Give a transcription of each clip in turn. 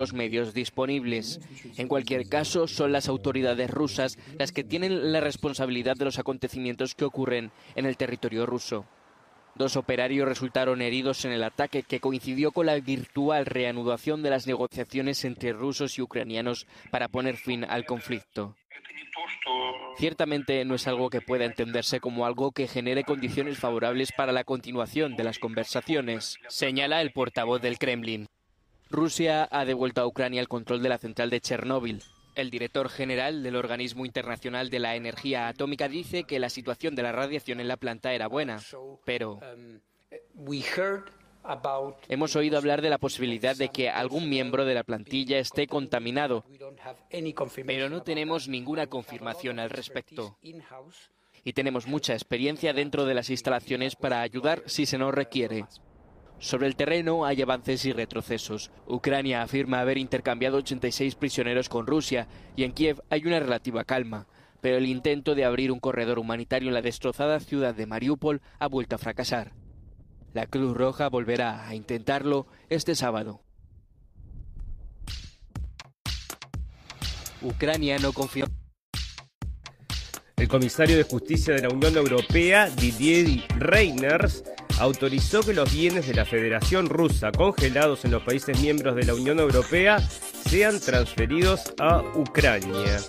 los medios disponibles. En cualquier caso, son las autoridades rusas las que tienen la responsabilidad de los acontecimientos que ocurren en el territorio ruso. Dos operarios resultaron heridos en el ataque que coincidió con la virtual reanudación de las negociaciones entre rusos y ucranianos para poner fin al conflicto. Ciertamente no es algo que pueda entenderse como algo que genere condiciones favorables para la continuación de las conversaciones, señala el portavoz del Kremlin. Rusia ha devuelto a Ucrania el control de la central de Chernóbil. El director general del Organismo Internacional de la Energía Atómica dice que la situación de la radiación en la planta era buena, pero hemos oído hablar de la posibilidad de que algún miembro de la plantilla esté contaminado, pero no tenemos ninguna confirmación al respecto. Y tenemos mucha experiencia dentro de las instalaciones para ayudar si se nos requiere. Sobre el terreno hay avances y retrocesos. Ucrania afirma haber intercambiado 86 prisioneros con Rusia y en Kiev hay una relativa calma. Pero el intento de abrir un corredor humanitario en la destrozada ciudad de Mariupol ha vuelto a fracasar. La Cruz Roja volverá a intentarlo este sábado. Ucrania no confía. El comisario de Justicia de la Unión Europea, Didier Reiners, autorizó que los bienes de la Federación Rusa congelados en los países miembros de la Unión Europea sean transferidos a Ucrania.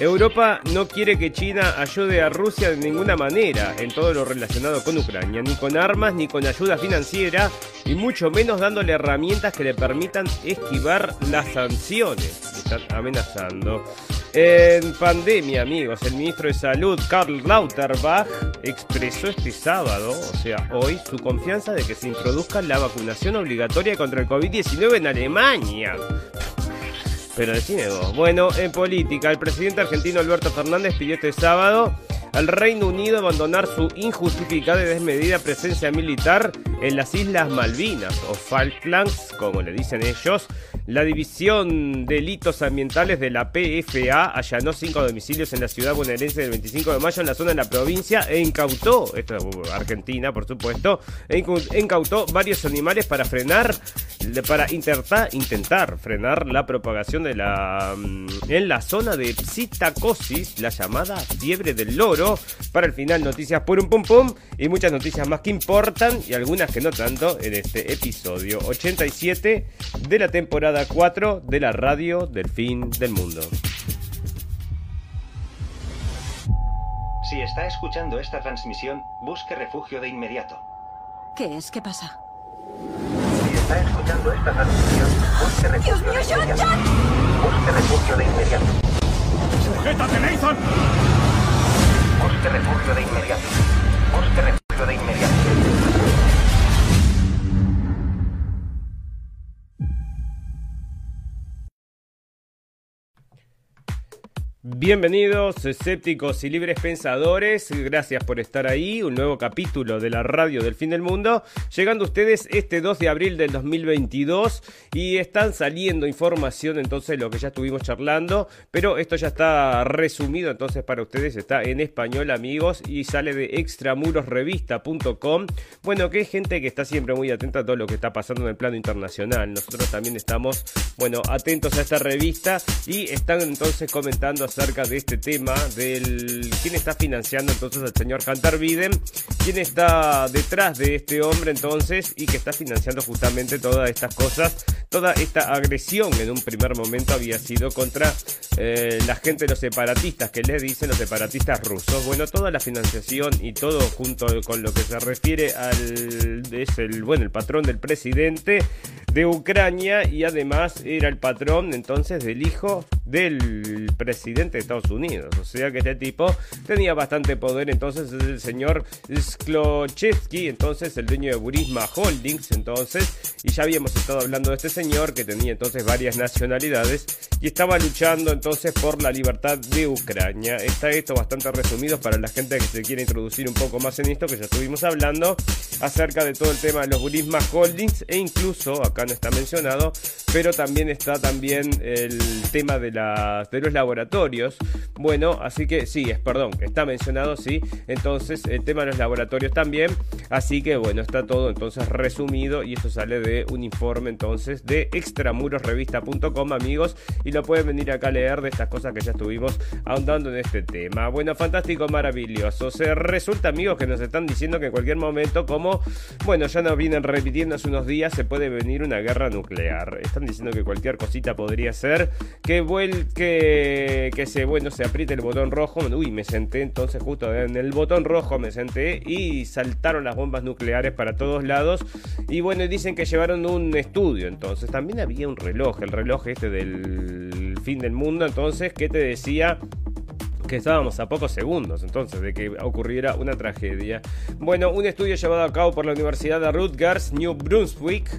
Europa no quiere que China ayude a Rusia de ninguna manera en todo lo relacionado con Ucrania, ni con armas, ni con ayuda financiera, y mucho menos dándole herramientas que le permitan esquivar las sanciones. están amenazando. En pandemia, amigos, el ministro de Salud, Karl Lauterbach, expresó este sábado, o sea, hoy, su confianza de que se introduzca la vacunación obligatoria contra el COVID-19 en Alemania. Pero decime vos. Bueno, en política, el presidente argentino Alberto Fernández pidió este sábado al Reino Unido abandonar su injustificada y desmedida presencia militar en las Islas Malvinas o Falklands, como le dicen ellos. La División de Delitos Ambientales de la PFA allanó cinco domicilios en la ciudad bonaerense del 25 de mayo en la zona de la provincia e incautó, esto es Argentina por supuesto, e incautó varios animales para frenar, para intentar, intentar frenar la propagación de la mm, en la zona de psittacosis, la llamada fiebre del loro. Para el final noticias por un pum pum y muchas noticias más que importan y algunas que no tanto en este episodio 87 de la temporada 4 de la radio del fin del mundo. Si está escuchando esta transmisión, busque refugio de inmediato. ¿Qué es? ¿Qué pasa? Si está escuchando esta transmisión, busque refugio ¡Dios mío, de John, inmediato. John! Busque refugio de inmediato. ¡Sujétate, Nathan! Busque refugio de inmediato. Busque refugio de inmediato. Bienvenidos, escépticos y libres pensadores. Gracias por estar ahí. Un nuevo capítulo de la radio del fin del mundo. Llegando ustedes este 2 de abril del 2022 y están saliendo información entonces lo que ya estuvimos charlando. Pero esto ya está resumido entonces para ustedes. Está en español, amigos, y sale de extramurosrevista.com. Bueno, que hay gente que está siempre muy atenta a todo lo que está pasando en el plano internacional. Nosotros también estamos, bueno, atentos a esta revista y están entonces comentando acerca de este tema, del quién está financiando entonces al señor Hunter Biden, quién está detrás de este hombre entonces y que está financiando justamente todas estas cosas, toda esta agresión en un primer momento había sido contra eh, la gente de los separatistas, que le dicen los separatistas rusos. Bueno, toda la financiación y todo junto con lo que se refiere al es el bueno el patrón del presidente de Ucrania y además era el patrón entonces del hijo del presidente de Estados Unidos. O sea que este tipo tenía bastante poder. Entonces es el señor Sklochevsky, entonces el dueño de Burisma Holdings. Entonces, y ya habíamos estado hablando de este señor que tenía entonces varias nacionalidades y estaba luchando entonces por la libertad de Ucrania. Está esto bastante resumido para la gente que se quiere introducir un poco más en esto, que ya estuvimos hablando acerca de todo el tema de los Burisma Holdings e incluso, acá no está mencionado, pero también está también el tema de, los laboratorios. Bueno, así que sí, es perdón, está mencionado, sí. Entonces, el tema de los laboratorios también. Así que bueno, está todo entonces resumido y esto sale de un informe entonces de extramurosrevista.com, amigos, y lo pueden venir acá a leer de estas cosas que ya estuvimos ahondando en este tema. Bueno, fantástico, maravilloso. Se resulta, amigos, que nos están diciendo que en cualquier momento, como, bueno, ya nos vienen repitiendo hace unos días, se puede venir una guerra nuclear. Están diciendo que cualquier cosita podría ser que vuelque, que se, bueno, se apriete el botón rojo. Uy, me senté entonces justo en el botón rojo, me senté y saltaron las bombas nucleares para todos lados. Y bueno, dicen que llevaron un estudio entonces. También había un reloj, el reloj este del fin del mundo, entonces, que te decía que estábamos a pocos segundos entonces de que ocurriera una tragedia. Bueno, un estudio llevado a cabo por la Universidad de Rutgers, New Brunswick,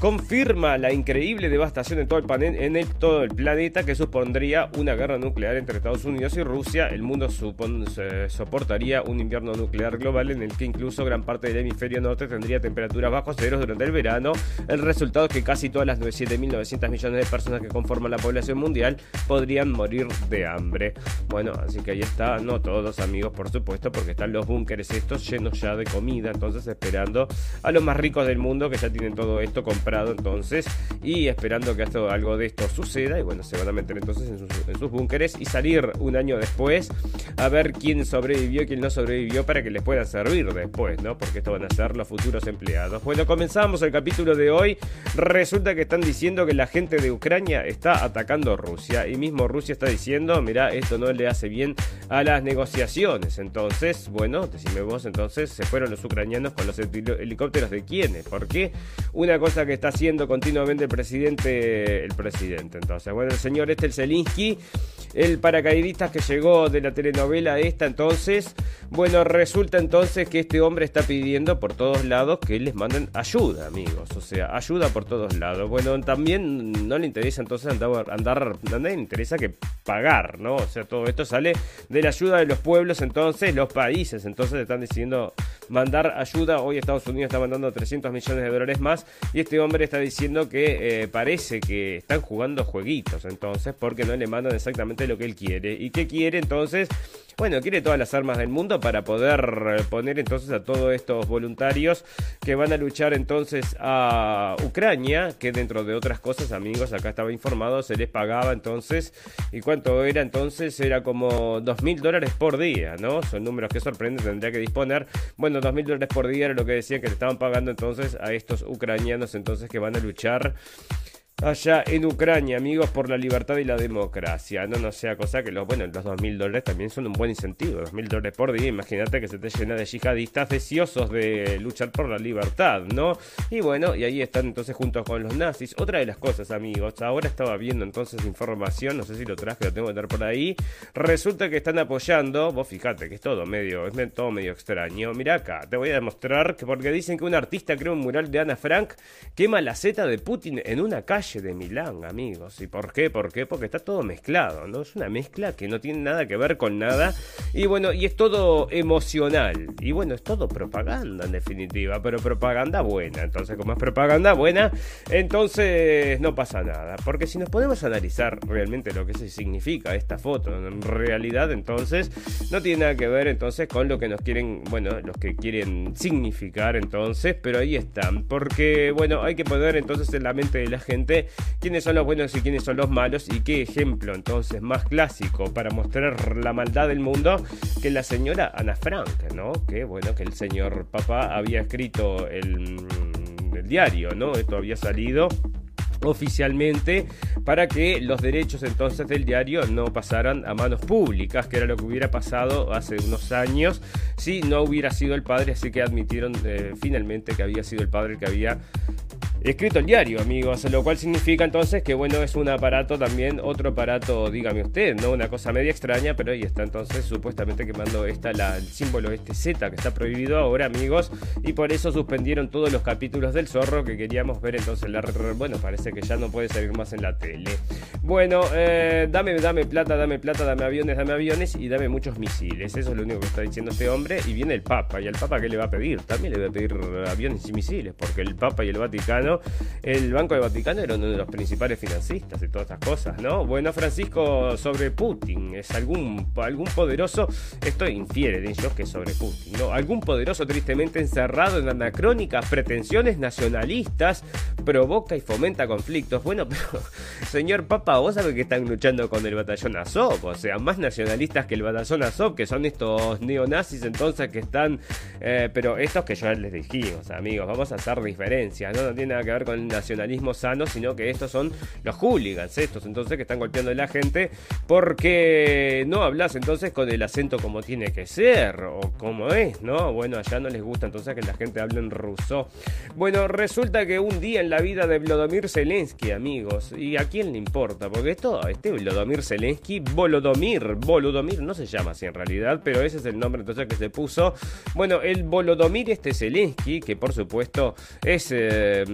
confirma la increíble devastación en todo el, en todo el planeta que supondría una guerra nuclear entre Estados Unidos y Rusia. El mundo soportaría un invierno nuclear global en el que incluso gran parte del hemisferio norte tendría temperaturas bajo cero durante el verano. El resultado es que casi todas las 7.900 millones de personas que conforman la población mundial podrían morir de hambre. Bueno, así que ahí está, no todos amigos por supuesto, porque están los búnkeres estos llenos ya de comida, entonces esperando a los más ricos del mundo que ya tienen todo esto comprado entonces y esperando que esto, algo de esto suceda y bueno, se van a meter entonces en sus, búnkeres y salir un año después a ver quién sobrevivió quién no sobrevivió para que les pueda servir después, ¿no? Porque esto van a ser los futuros empleados. Bueno, comenzamos el capítulo de hoy. Resulta que están diciendo que la gente de Ucrania está atacando Rusia y mismo Rusia está diciendo, mira, esto no le hace bien a las negociaciones. Entonces, bueno, decime vos, entonces se fueron los ucranianos con los helicópteros de quiénes. ¿Por qué? Una cosa que está haciendo continuamente el presidente, el presidente. Entonces, bueno, el señor este, el Zelinsky, el paracaidista que llegó de la telenovela esta, entonces, bueno, resulta entonces que este hombre está pidiendo por todos lados que les manden ayuda, amigos. O sea, ayuda por todos lados. Bueno, también no le interesa entonces andar, andar, le interesa que pagar, ¿no? O sea, todo esto sale de la ayuda de los pueblos, entonces, los países, entonces están diciendo mandar ayuda. Hoy Estados Unidos está mandando 300 millones de dólares más y este hombre está diciendo que eh, parece que están jugando jueguitos entonces porque no le mandan exactamente lo que él quiere. ¿Y qué quiere entonces? Bueno, quiere todas las armas del mundo para poder eh, poner entonces a todos estos voluntarios que van a luchar entonces a Ucrania, que dentro de otras cosas, amigos, acá estaba informado, se les pagaba entonces, ¿y cuánto era entonces? Era como dos mil dólares por día, ¿no? Son números que sorprenden, tendría que disponer. Bueno, dos mil dólares por día era lo que decían que le estaban pagando entonces a estos ucranianos entonces que van a luchar allá en Ucrania, amigos, por la libertad y la democracia. No, no sea cosa que los, bueno, los 2.000 dólares también son un buen incentivo. 2.000 dólares por día, imagínate que se te llena de yihadistas deseosos de luchar por la libertad, ¿no? Y bueno, y ahí están entonces juntos con los nazis. Otra de las cosas, amigos, ahora estaba viendo entonces información, no sé si lo traje, lo tengo que tener por ahí. Resulta que están apoyando, vos fíjate que es todo medio, es todo medio extraño. Mira acá, te voy a demostrar que porque dicen que un artista creó un mural de Ana Frank, quema la Z de Putin en una calle de Milán, amigos. ¿Y por qué? ¿Por qué? Porque está todo mezclado, ¿no? Es una mezcla que no tiene nada que ver con nada. Y bueno, y es todo emocional. Y bueno, es todo propaganda en definitiva, pero propaganda buena. Entonces, como es propaganda buena, entonces no pasa nada. Porque si nos podemos analizar realmente lo que significa esta foto, en realidad entonces no tiene nada que ver entonces con lo que nos quieren, bueno, los que quieren significar entonces, pero ahí están. Porque, bueno, hay que poner entonces en la mente de la gente quiénes son los buenos y quiénes son los malos y qué ejemplo entonces más clásico para mostrar la maldad del mundo que la señora Ana Frank, ¿no? Que bueno, que el señor papá había escrito el, mm, el diario, ¿no? Esto había salido oficialmente para que los derechos entonces del diario no pasaran a manos públicas, que era lo que hubiera pasado hace unos años si no hubiera sido el padre, así que admitieron eh, finalmente que había sido el padre el que había escrito el diario, amigos, lo cual significa entonces que bueno, es un aparato también, otro aparato, dígame usted, ¿no? Una cosa media extraña, pero ahí está entonces supuestamente quemando esta, la, el símbolo este Z que está prohibido ahora, amigos, y por eso suspendieron todos los capítulos del zorro que queríamos ver entonces la bueno, parece que ya no puede salir más en la tele. Bueno, eh, dame, dame plata, dame plata, dame aviones, dame aviones y dame muchos misiles. Eso es lo único que está diciendo este hombre. Y viene el Papa. ¿Y el Papa qué le va a pedir? También le va a pedir aviones y misiles, porque el Papa y el Vaticano, el Banco del Vaticano era uno de los principales financistas y todas estas cosas, ¿no? Bueno, Francisco, sobre Putin, es algún, algún poderoso, esto infiere de ellos que sobre Putin, ¿no? Algún poderoso tristemente encerrado en anacrónicas pretensiones nacionalistas provoca y fomenta conflictos. Bueno, pero, señor Papa, vos sabés que están luchando con el batallón Azov, o sea, más nacionalistas que el batallón Azov, que son estos neonazis entonces que están, eh, pero estos que yo les dijimos, amigos, vamos a hacer diferencias, ¿no? no tiene nada que ver con el nacionalismo sano, sino que estos son los hooligans, estos entonces que están golpeando a la gente, porque no hablas entonces con el acento como tiene que ser, o como es, ¿no? Bueno, allá no les gusta entonces que la gente hable en ruso. Bueno, resulta que un día en la vida de Vladimir Zelensky, amigos, ¿y a quién le importa? Porque esto, este Vladimir Zelensky, Volodomir, Volodomir, no se llama así en realidad, pero ese es el nombre entonces que se puso. Bueno, el Volodomir este Zelensky, que por supuesto es, eh,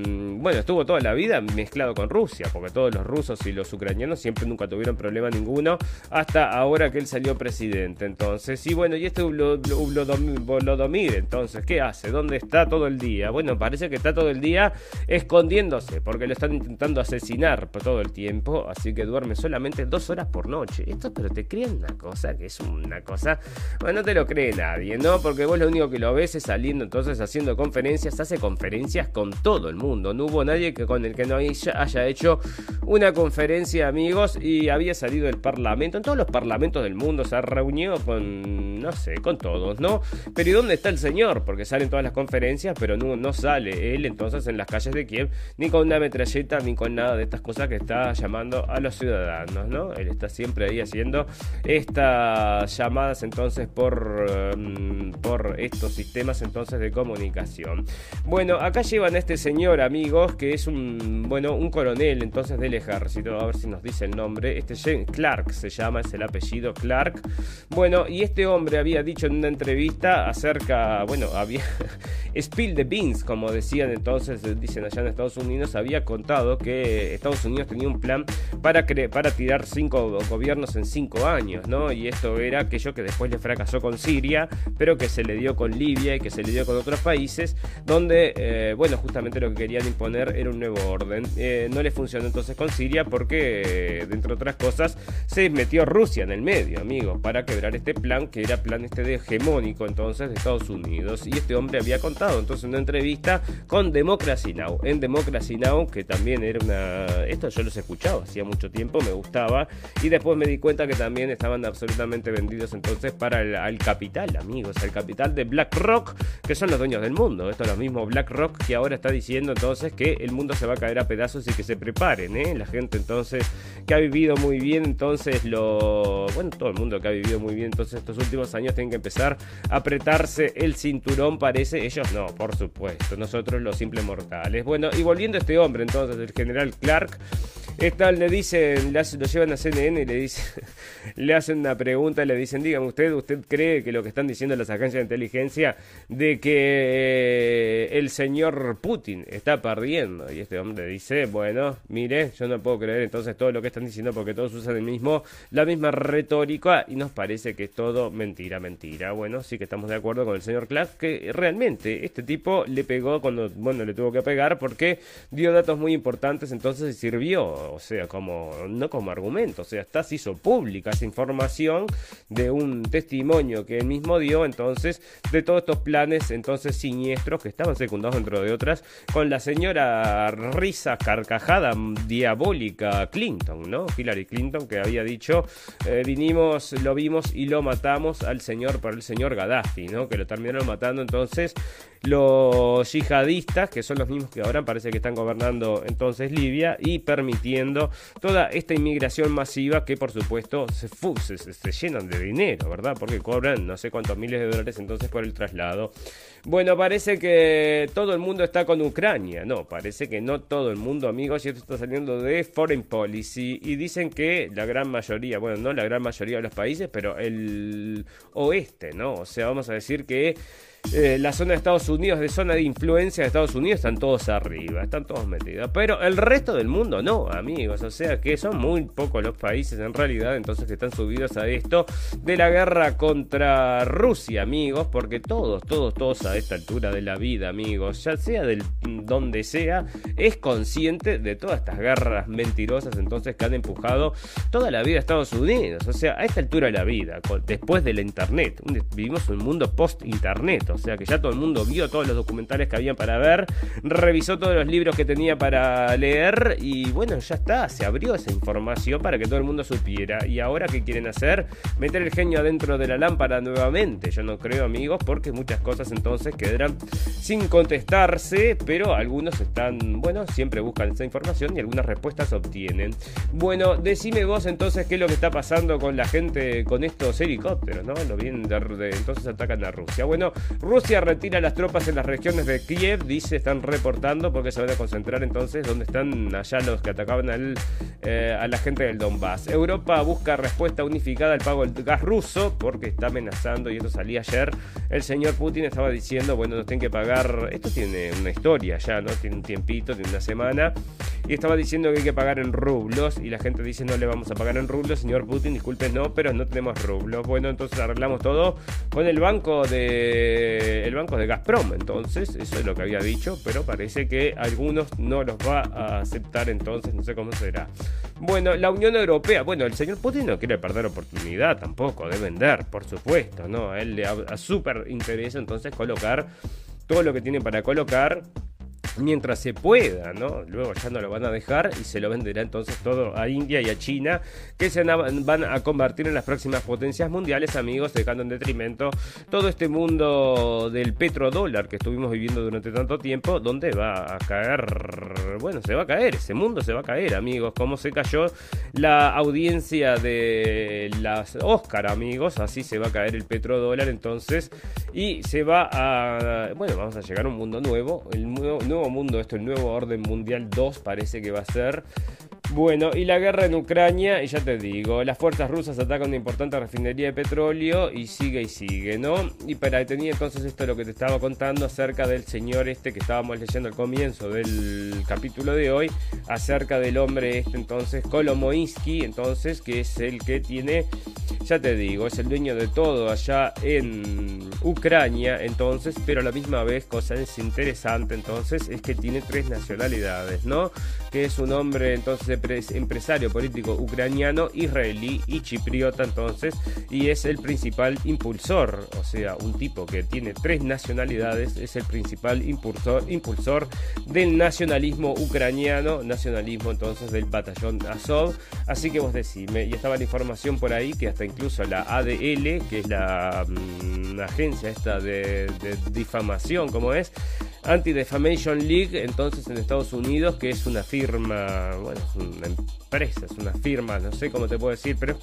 bueno, estuvo toda la vida mezclado con Rusia, porque todos los rusos y los ucranianos siempre nunca tuvieron problema ninguno, hasta ahora que él salió presidente. Entonces, y bueno, y este Volodomir, entonces, ¿qué hace? ¿Dónde está todo el día? Bueno, parece que está todo el día escondiéndose, porque lo están intentando asesinar todo el tiempo, así que duerme solamente dos horas por noche. Esto, pero te creen una cosa que es una cosa. Bueno, no te lo cree nadie, ¿no? Porque vos lo único que lo ves es saliendo entonces haciendo conferencias, hace conferencias con todo el mundo. No hubo nadie que con el que no haya hecho una conferencia, amigos, y había salido del parlamento. En todos los parlamentos del mundo se ha reunido con, no sé, con todos, ¿no? Pero ¿y dónde está el señor? Porque salen todas las conferencias, pero no, sale él entonces en las calles de Kiev, ni con una metralleta, ni con nada de estas cosas que está llamando a los ciudadanos, ¿no? Él está siempre ahí haciendo estas llamadas entonces por, em, por estos sistemas entonces de comunicación. Bueno, acá llevan a este señor, que es un, bueno, un coronel entonces del ejército, a ver si nos dice el nombre, este Clark se llama, es el apellido Clark. Bueno, y este hombre había dicho en una entrevista acerca, bueno, había spill the beans, como decían entonces, dicen allá en Estados Unidos, había contado que Estados Unidos tenía un plan para, para tirar cinco gobiernos en cinco años, ¿no? Y esto era aquello que después le fracasó con Siria, pero que se le dio con Libia y que se le dio con otros países, donde, eh, bueno, justamente lo que querían imponer era un nuevo orden. Eh, no le funcionó entonces con Siria porque, dentro de otras cosas, se metió Rusia en el medio, amigos, para quebrar este plan, que era plan este de hegemónico entonces de Estados Unidos. Y este hombre había contado entonces una entrevista con Democracy Now! En Democracy Now! que también era una... Esto yo los escuchaba hacía mucho tiempo, me gustaba. Y después me di cuenta que también estaban absolutamente vendidos entonces para el al capital, amigos. El capital de BlackRock, que son los dueños del mundo. Esto es lo mismo BlackRock que ahora está diciendo entonces que el mundo se va a caer a pedazos y que se preparen, ¿eh? La gente entonces que ha vivido muy bien, entonces lo... Bueno, todo el mundo que ha vivido muy bien entonces estos últimos años tienen que empezar a apretarse el cinturón, parece. Ellos no, por supuesto. Nosotros los simples mortales. Bueno, y volviendo a este hombre entonces, el general Clark. Esta, le dicen, lo llevan a CNN y le dicen, le hacen una pregunta, le dicen, dígame usted, ¿usted cree que lo que están diciendo las agencias de inteligencia de que el señor Putin está perdiendo? Y este hombre dice, bueno, mire, yo no puedo creer entonces todo lo que están diciendo porque todos usan el mismo, la misma retórica y nos parece que es todo mentira, mentira. Bueno, sí que estamos de acuerdo con el señor Clark que realmente este tipo le pegó cuando, bueno, le tuvo que pegar porque dio datos muy importantes, entonces sirvió o sea, como no como argumento, o sea, hasta se hizo pública esa información de un testimonio que él mismo dio, entonces, de todos estos planes, entonces, siniestros que estaban secundados dentro de otras, con la señora risa carcajada diabólica Clinton, ¿no? Hillary Clinton, que había dicho, eh, vinimos, lo vimos y lo matamos al señor, por el señor Gaddafi, ¿no? Que lo terminaron matando, entonces, los yihadistas, que son los mismos que ahora parece que están gobernando entonces Libia y permitiendo toda esta inmigración masiva que por supuesto se, se, se, llenan de dinero, ¿verdad? Porque cobran no sé cuántos miles de dólares entonces por el traslado. Bueno, parece que todo el mundo está con Ucrania. No, parece que no todo el mundo, amigos, y esto está saliendo de Foreign Policy y dicen que la gran mayoría, bueno, no la gran mayoría de los países, pero el oeste, ¿no? O sea, vamos a decir que eh, la zona de Estados Unidos, de zona de influencia de Estados Unidos, están todos arriba, están todos metidos. Pero el resto del mundo no, amigos. O sea que son muy pocos los países en realidad, entonces que están subidos a esto de la guerra contra Rusia, amigos, porque todos, todos, todos a esta altura de la vida, amigos, ya sea del donde sea, es consciente de todas estas guerras mentirosas entonces que han empujado toda la vida a Estados Unidos. O sea, a esta altura de la vida, después de la internet, vivimos un mundo post-internet, o sea que ya todo el mundo vio todos los documentales que habían para ver, revisó todos los libros que tenía para leer y bueno, ya está, se abrió esa información para que todo el mundo supiera. Y ahora, ¿qué quieren hacer? Meter el genio adentro de la lámpara nuevamente. Yo no creo, amigos, porque muchas cosas entonces quedarán sin contestarse, pero algunos están, bueno, siempre buscan esa información y algunas respuestas obtienen. Bueno, decime vos entonces qué es lo que está pasando con la gente con estos helicópteros, ¿no? Lo bien entonces atacan a Rusia. Bueno, Rusia retira las tropas en las regiones de Kiev, dice, están reportando porque se van a concentrar entonces donde están allá los que atacaban eh, a la gente del Donbass. Europa busca respuesta unificada al pago del gas ruso porque está amenazando, y esto salía ayer, el señor Putin estaba diciendo, bueno, nos tienen que pagar, esto tiene una historia ya, ¿no? Tiene un tiempito, tiene una semana, y estaba diciendo que hay que pagar en rublos, y la gente dice, no le vamos a pagar en rublos, señor Putin, disculpe, no, pero no tenemos rublos. Bueno, entonces arreglamos todo con el banco de el banco de Gazprom, entonces, eso es lo que había dicho, pero parece que algunos no los va a aceptar, entonces no sé cómo será. Bueno, la Unión Europea, bueno, el señor Putin no quiere perder oportunidad tampoco de vender, por supuesto, ¿no? A él le a súper interesa entonces colocar todo lo que tiene para colocar mientras se pueda, ¿no? Luego ya no lo van a dejar y se lo venderá entonces todo a India y a China, que se van a convertir en las próximas potencias mundiales, amigos, dejando en detrimento todo este mundo del petrodólar que estuvimos viviendo durante tanto tiempo, donde va a caer, bueno, se va a caer, ese mundo se va a caer, amigos, como se cayó la audiencia de las Oscar, amigos, así se va a caer el petrodólar entonces, y se va a, bueno, vamos a llegar a un mundo nuevo, el nuevo mundo, esto el nuevo orden mundial 2 parece que va a ser. Bueno, y la guerra en Ucrania, y ya te digo, las fuerzas rusas atacan una importante refinería de petróleo y sigue y sigue, ¿no? Y para detener entonces esto es lo que te estaba contando acerca del señor este que estábamos leyendo al comienzo del capítulo de hoy, acerca del hombre este entonces, Kolomoisky, entonces, que es el que tiene, ya te digo, es el dueño de todo allá en Ucrania, entonces, pero a la misma vez, cosa es interesante entonces, es que tiene tres nacionalidades, ¿no? Que es un hombre entonces empresario político ucraniano, israelí y chipriota entonces, y es el principal impulsor, o sea, un tipo que tiene tres nacionalidades, es el principal impulsor, impulsor del nacionalismo ucraniano, nacionalismo entonces del batallón Azov, así que vos decime, y estaba la información por ahí que hasta incluso la ADL, que es la mm, agencia esta de, de difamación, como es, Anti-Defamation League, entonces en Estados Unidos, que es una firma, bueno, es una empresa, es una firma, no sé cómo te puedo decir, pero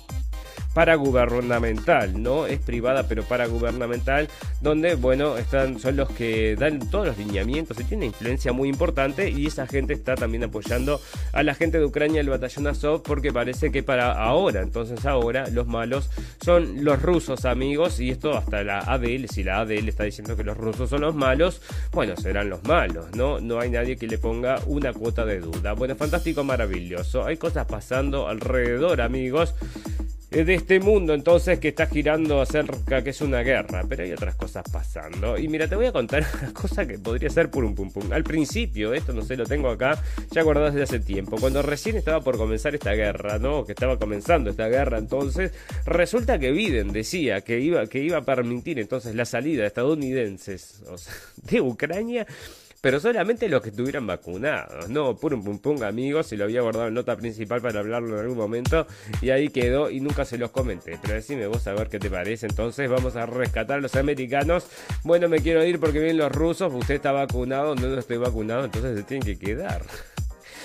paragubernamental, ¿no? Es privada pero paragubernamental, donde, bueno, están, son los que dan todos los lineamientos y tiene influencia muy importante y esa gente está también apoyando a la gente de Ucrania, el batallón Azov, porque parece que para ahora, entonces ahora, los malos son los rusos amigos y esto hasta la ADL, si la ADL está diciendo que los rusos son los malos, bueno, serán los malos, ¿no? No hay nadie que le ponga una cuota de duda. Bueno, fantástico, maravilloso. Hay cosas pasando alrededor, amigos de este mundo entonces que está girando acerca que es una guerra, pero hay otras cosas pasando. Y mira, te voy a contar una cosa que podría ser por un pum pum. Al principio, esto no sé, lo tengo acá, ya guardado desde hace tiempo, cuando recién estaba por comenzar esta guerra, ¿no? Que estaba comenzando esta guerra entonces, resulta que Biden decía que iba, que iba a permitir entonces la salida de estadounidenses de Ucrania pero solamente los que estuvieran vacunados. No, pum pum pum amigos, se lo había guardado en nota principal para hablarlo en algún momento y ahí quedó y nunca se los comenté. Pero decime vos a ver qué te parece. Entonces vamos a rescatar a los americanos. Bueno, me quiero ir porque vienen los rusos, usted está vacunado, no, no estoy vacunado, entonces se tienen que quedar.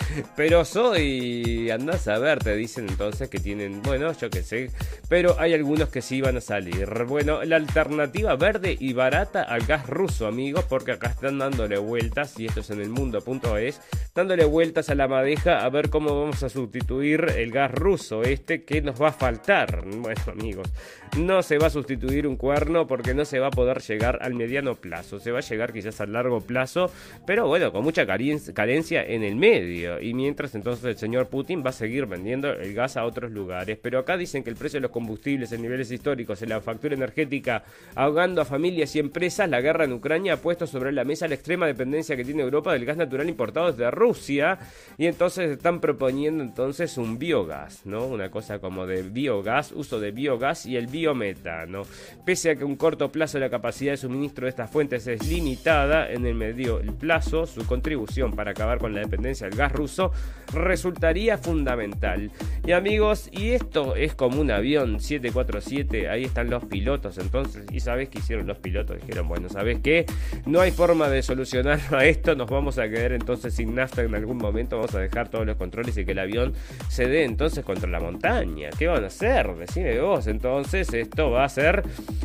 pero soy, andás a ver, te dicen entonces que tienen, bueno, yo qué sé, pero hay algunos que sí van a salir. Bueno, la alternativa verde y barata al gas ruso, amigos, porque acá están dándole vueltas, y esto es en el mundo.es, dándole vueltas a la madeja a ver cómo vamos a sustituir el gas ruso, este que nos va a faltar. Bueno, amigos, no se va a sustituir un cuerno porque no se va a poder llegar al mediano plazo, se va a llegar quizás al largo plazo, pero bueno, con mucha carencia en el medio. Y mientras entonces el señor Putin va a seguir vendiendo el gas a otros lugares. Pero acá dicen que el precio de los combustibles en niveles históricos, en la factura energética, ahogando a familias y empresas, la guerra en Ucrania ha puesto sobre la mesa la extrema dependencia que tiene Europa del gas natural importado desde Rusia. Y entonces están proponiendo entonces un biogás, ¿no? Una cosa como de biogás, uso de biogás y el biometano. Pese a que un corto plazo la capacidad de suministro de estas fuentes es limitada, en el medio el plazo, su contribución para acabar con la dependencia del gas ruso resultaría fundamental. Y amigos, y esto es como un avión 747, ahí están los pilotos entonces, y sabes qué hicieron los pilotos, dijeron, bueno, ¿sabes qué? No hay forma de solucionar a esto, nos vamos a quedar entonces sin nafta en algún momento, vamos a dejar todos los controles y que el avión se dé entonces contra la montaña. ¿Qué van a hacer? Decime vos, entonces esto va a ser,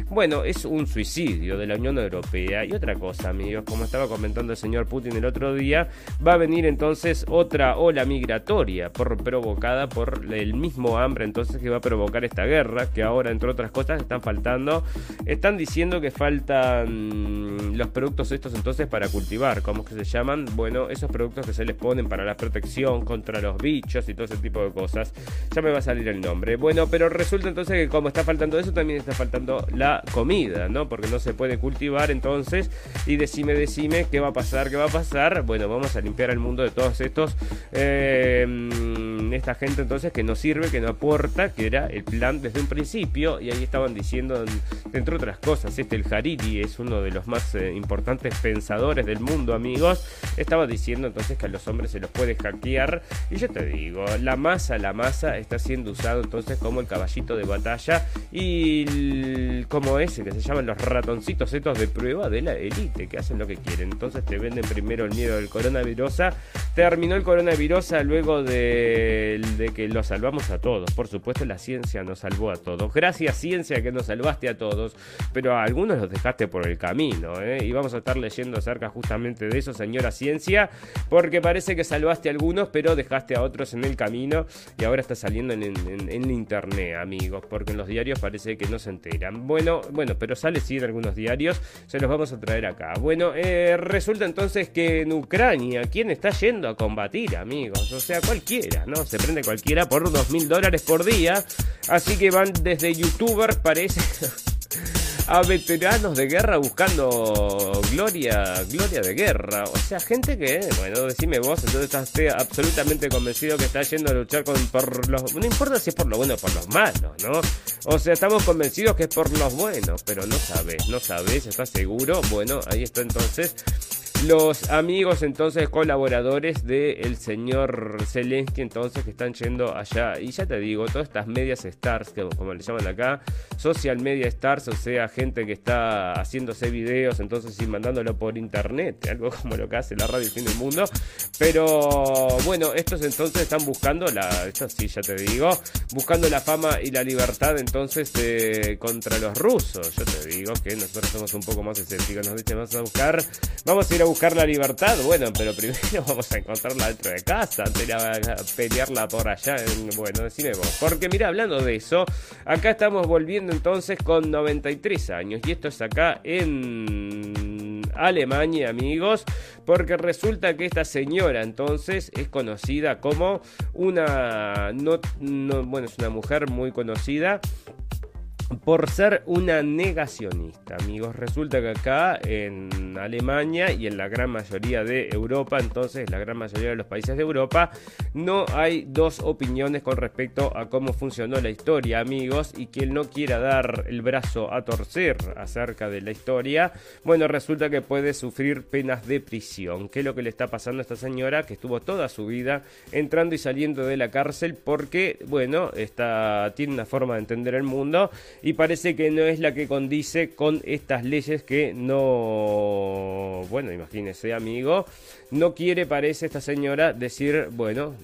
bueno, es un suicidio de la Unión Europea. Y otra cosa, amigos, como estaba comentando el señor Putin el otro día, va a venir entonces otra ola migratoria por, provocada por el mismo hambre entonces que va a provocar esta guerra, que ahora entre otras cosas están faltando, están diciendo que faltan los productos estos entonces para cultivar, ¿cómo que se llaman? Bueno, esos productos que se les ponen para la protección contra los bichos y todo ese tipo de cosas, ya me va a salir el nombre. Bueno, pero resulta entonces que como está faltando eso, también está faltando la comida, ¿no? Porque no se puede cultivar entonces, y decime, decime, ¿qué va a pasar? ¿Qué va a pasar? Bueno, vamos a limpiar el mundo de todos estos... Eh, esta gente entonces que no sirve, que no aporta, que era el plan desde un principio, y ahí estaban diciendo, entre otras cosas, este el Hariri es uno de los más eh, importantes pensadores del mundo, amigos, estaba diciendo entonces que a los hombres se los puede hackear, y yo te digo, la masa, la masa está siendo usado entonces como el caballito de batalla y como ese que se llaman los ratoncitos estos de prueba de la élite, que hacen lo que quieren, entonces te venden primero el miedo del coronavirus, terminó el coronavirus luego de, que lo salvamos a todos. Por supuesto, la ciencia nos salvó a todos. Gracias, ciencia, que nos salvaste a todos. Pero a algunos los dejaste por el camino. ¿eh? Y vamos a estar leyendo acerca justamente de eso, señora ciencia. Porque parece que salvaste a algunos, pero dejaste a otros en el camino. Y ahora está saliendo en, en, internet, amigos. Porque en los diarios parece que no se enteran. Bueno, bueno, pero sale sí en algunos diarios. Se los vamos a traer acá. Bueno, eh, resulta entonces que en Ucrania, ¿quién está yendo a combatir, amigos? O sea, cualquiera, ¿no? Se prende cualquiera por dos mil dólares por día. Así que van desde youtubers, parece. a veteranos de guerra buscando gloria, gloria de guerra. O sea, gente que, bueno, decime vos, entonces estás absolutamente convencido que está yendo a luchar con, por los... No importa si es por lo bueno o por los malos, ¿no? O sea, estamos convencidos que es por los buenos, pero no sabes, no sabes, ¿estás seguro? Bueno, ahí está entonces los amigos entonces colaboradores del señor Zelensky entonces que están yendo allá. Y ya te digo todas estas medias stars que, como le llaman acá social media stars o sea gente que está haciéndose videos entonces y mandándolo por internet algo como lo que hace la radio fin del mundo. Pero bueno estos entonces están buscando la esto sí ya te digo buscando la fama y la libertad entonces eh, contra los rusos. Yo te digo que nosotros somos un poco más escépticos nos dicen vamos a buscar vamos a ir a buscar la libertad, bueno, pero primero vamos a encontrarla dentro de casa, pelearla por allá. bueno, decime vos. Porque mira, hablando de eso, acá estamos volviendo entonces con 93 años. Y esto es acá en Alemania, amigos. Porque resulta que esta señora entonces es conocida como una... No, bueno, es una mujer muy conocida por ser una negacionista, amigos. Resulta que acá en Alemania y en la gran mayoría de Europa, entonces la gran mayoría de los países de Europa, no hay dos opiniones con respecto a cómo funcionó la historia, amigos. Y quien no quiera dar el brazo a torcer acerca de la historia, bueno, resulta que puede sufrir penas de prisión. ¿Qué es lo que le está pasando a esta señora que estuvo toda su vida entrando y saliendo de la cárcel porque, bueno, está, tiene una forma de entender el mundo y parece que no es la que condice con estas leyes que no, bueno, imagínese amigo, no quiere, parece esta señora, decir, bueno,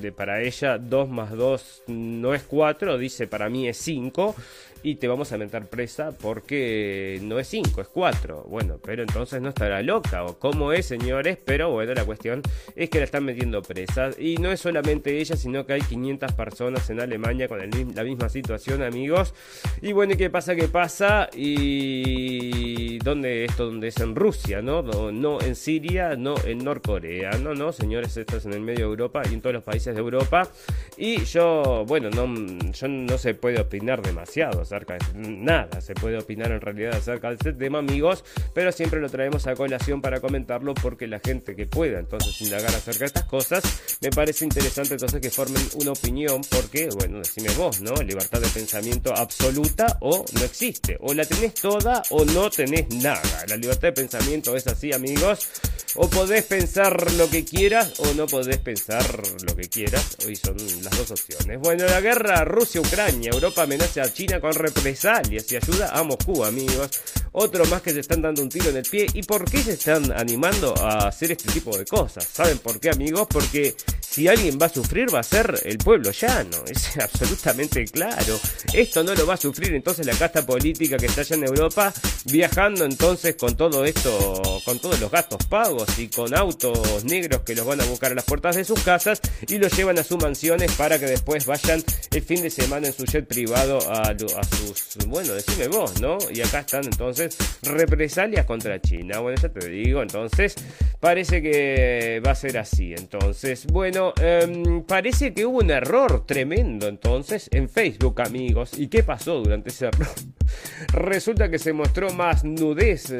de, para ella 2 más 2 no es 4, dice para mí es 5 y te vamos a meter presa porque no es 5, es 4. Bueno, pero entonces no estará loca o cómo es, señores, pero bueno, la cuestión es que la están metiendo presa y no es solamente ella, sino que hay 500 personas en Alemania con la misma situación, amigos. Y bueno, ¿qué pasa? ¿Qué pasa? Y ¿dónde esto? ¿Dónde es en Rusia, no? No en Siria, no en Norcorea, no, no, señores, esto es en el medio de Europa y en todos los países de Europa. Y yo, bueno, no, yo no se puede opinar demasiado acerca de nada, se puede opinar en realidad acerca de este tema, amigos, pero siempre lo traemos a colación para comentarlo porque la gente que pueda entonces indagar acerca de estas cosas, me parece interesante entonces que formen una opinión porque, bueno, decime vos, ¿no? Libertad de pensamiento absoluta o no existe, o la tenés toda o no tenés nada. La libertad de pensamiento es así, amigos, o podés pensar lo que quieras o no podés pensar lo que quieras, hoy son las dos opciones. Bueno, la guerra Rusia-Ucrania, Europa amenaza a China con represalias y ayuda a Moscú, amigos. Otro más que se están dando un tiro en el pie. ¿Y por qué se están animando a hacer este tipo de cosas? ¿Saben por qué, amigos? Porque si alguien va a sufrir va a ser el pueblo llano. Es absolutamente claro. Esto no lo va a sufrir entonces la casta política que está allá en Europa, viajando entonces con todo esto, con todos los gastos pagos y con autos negros que los van a buscar a las puertas de sus casas y los llevan a sus mansiones para que después vayan el fin de semana en su jet privado a, a sus, bueno, decime vos, ¿no? Y acá están entonces represalias contra China. Bueno, ya te digo, entonces parece que va a ser así. Entonces, bueno, em, parece que hubo un error tremendo entonces en Facebook, amigos. ¿Y qué pasó durante ese error? Resulta que se mostró más nudez,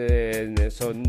son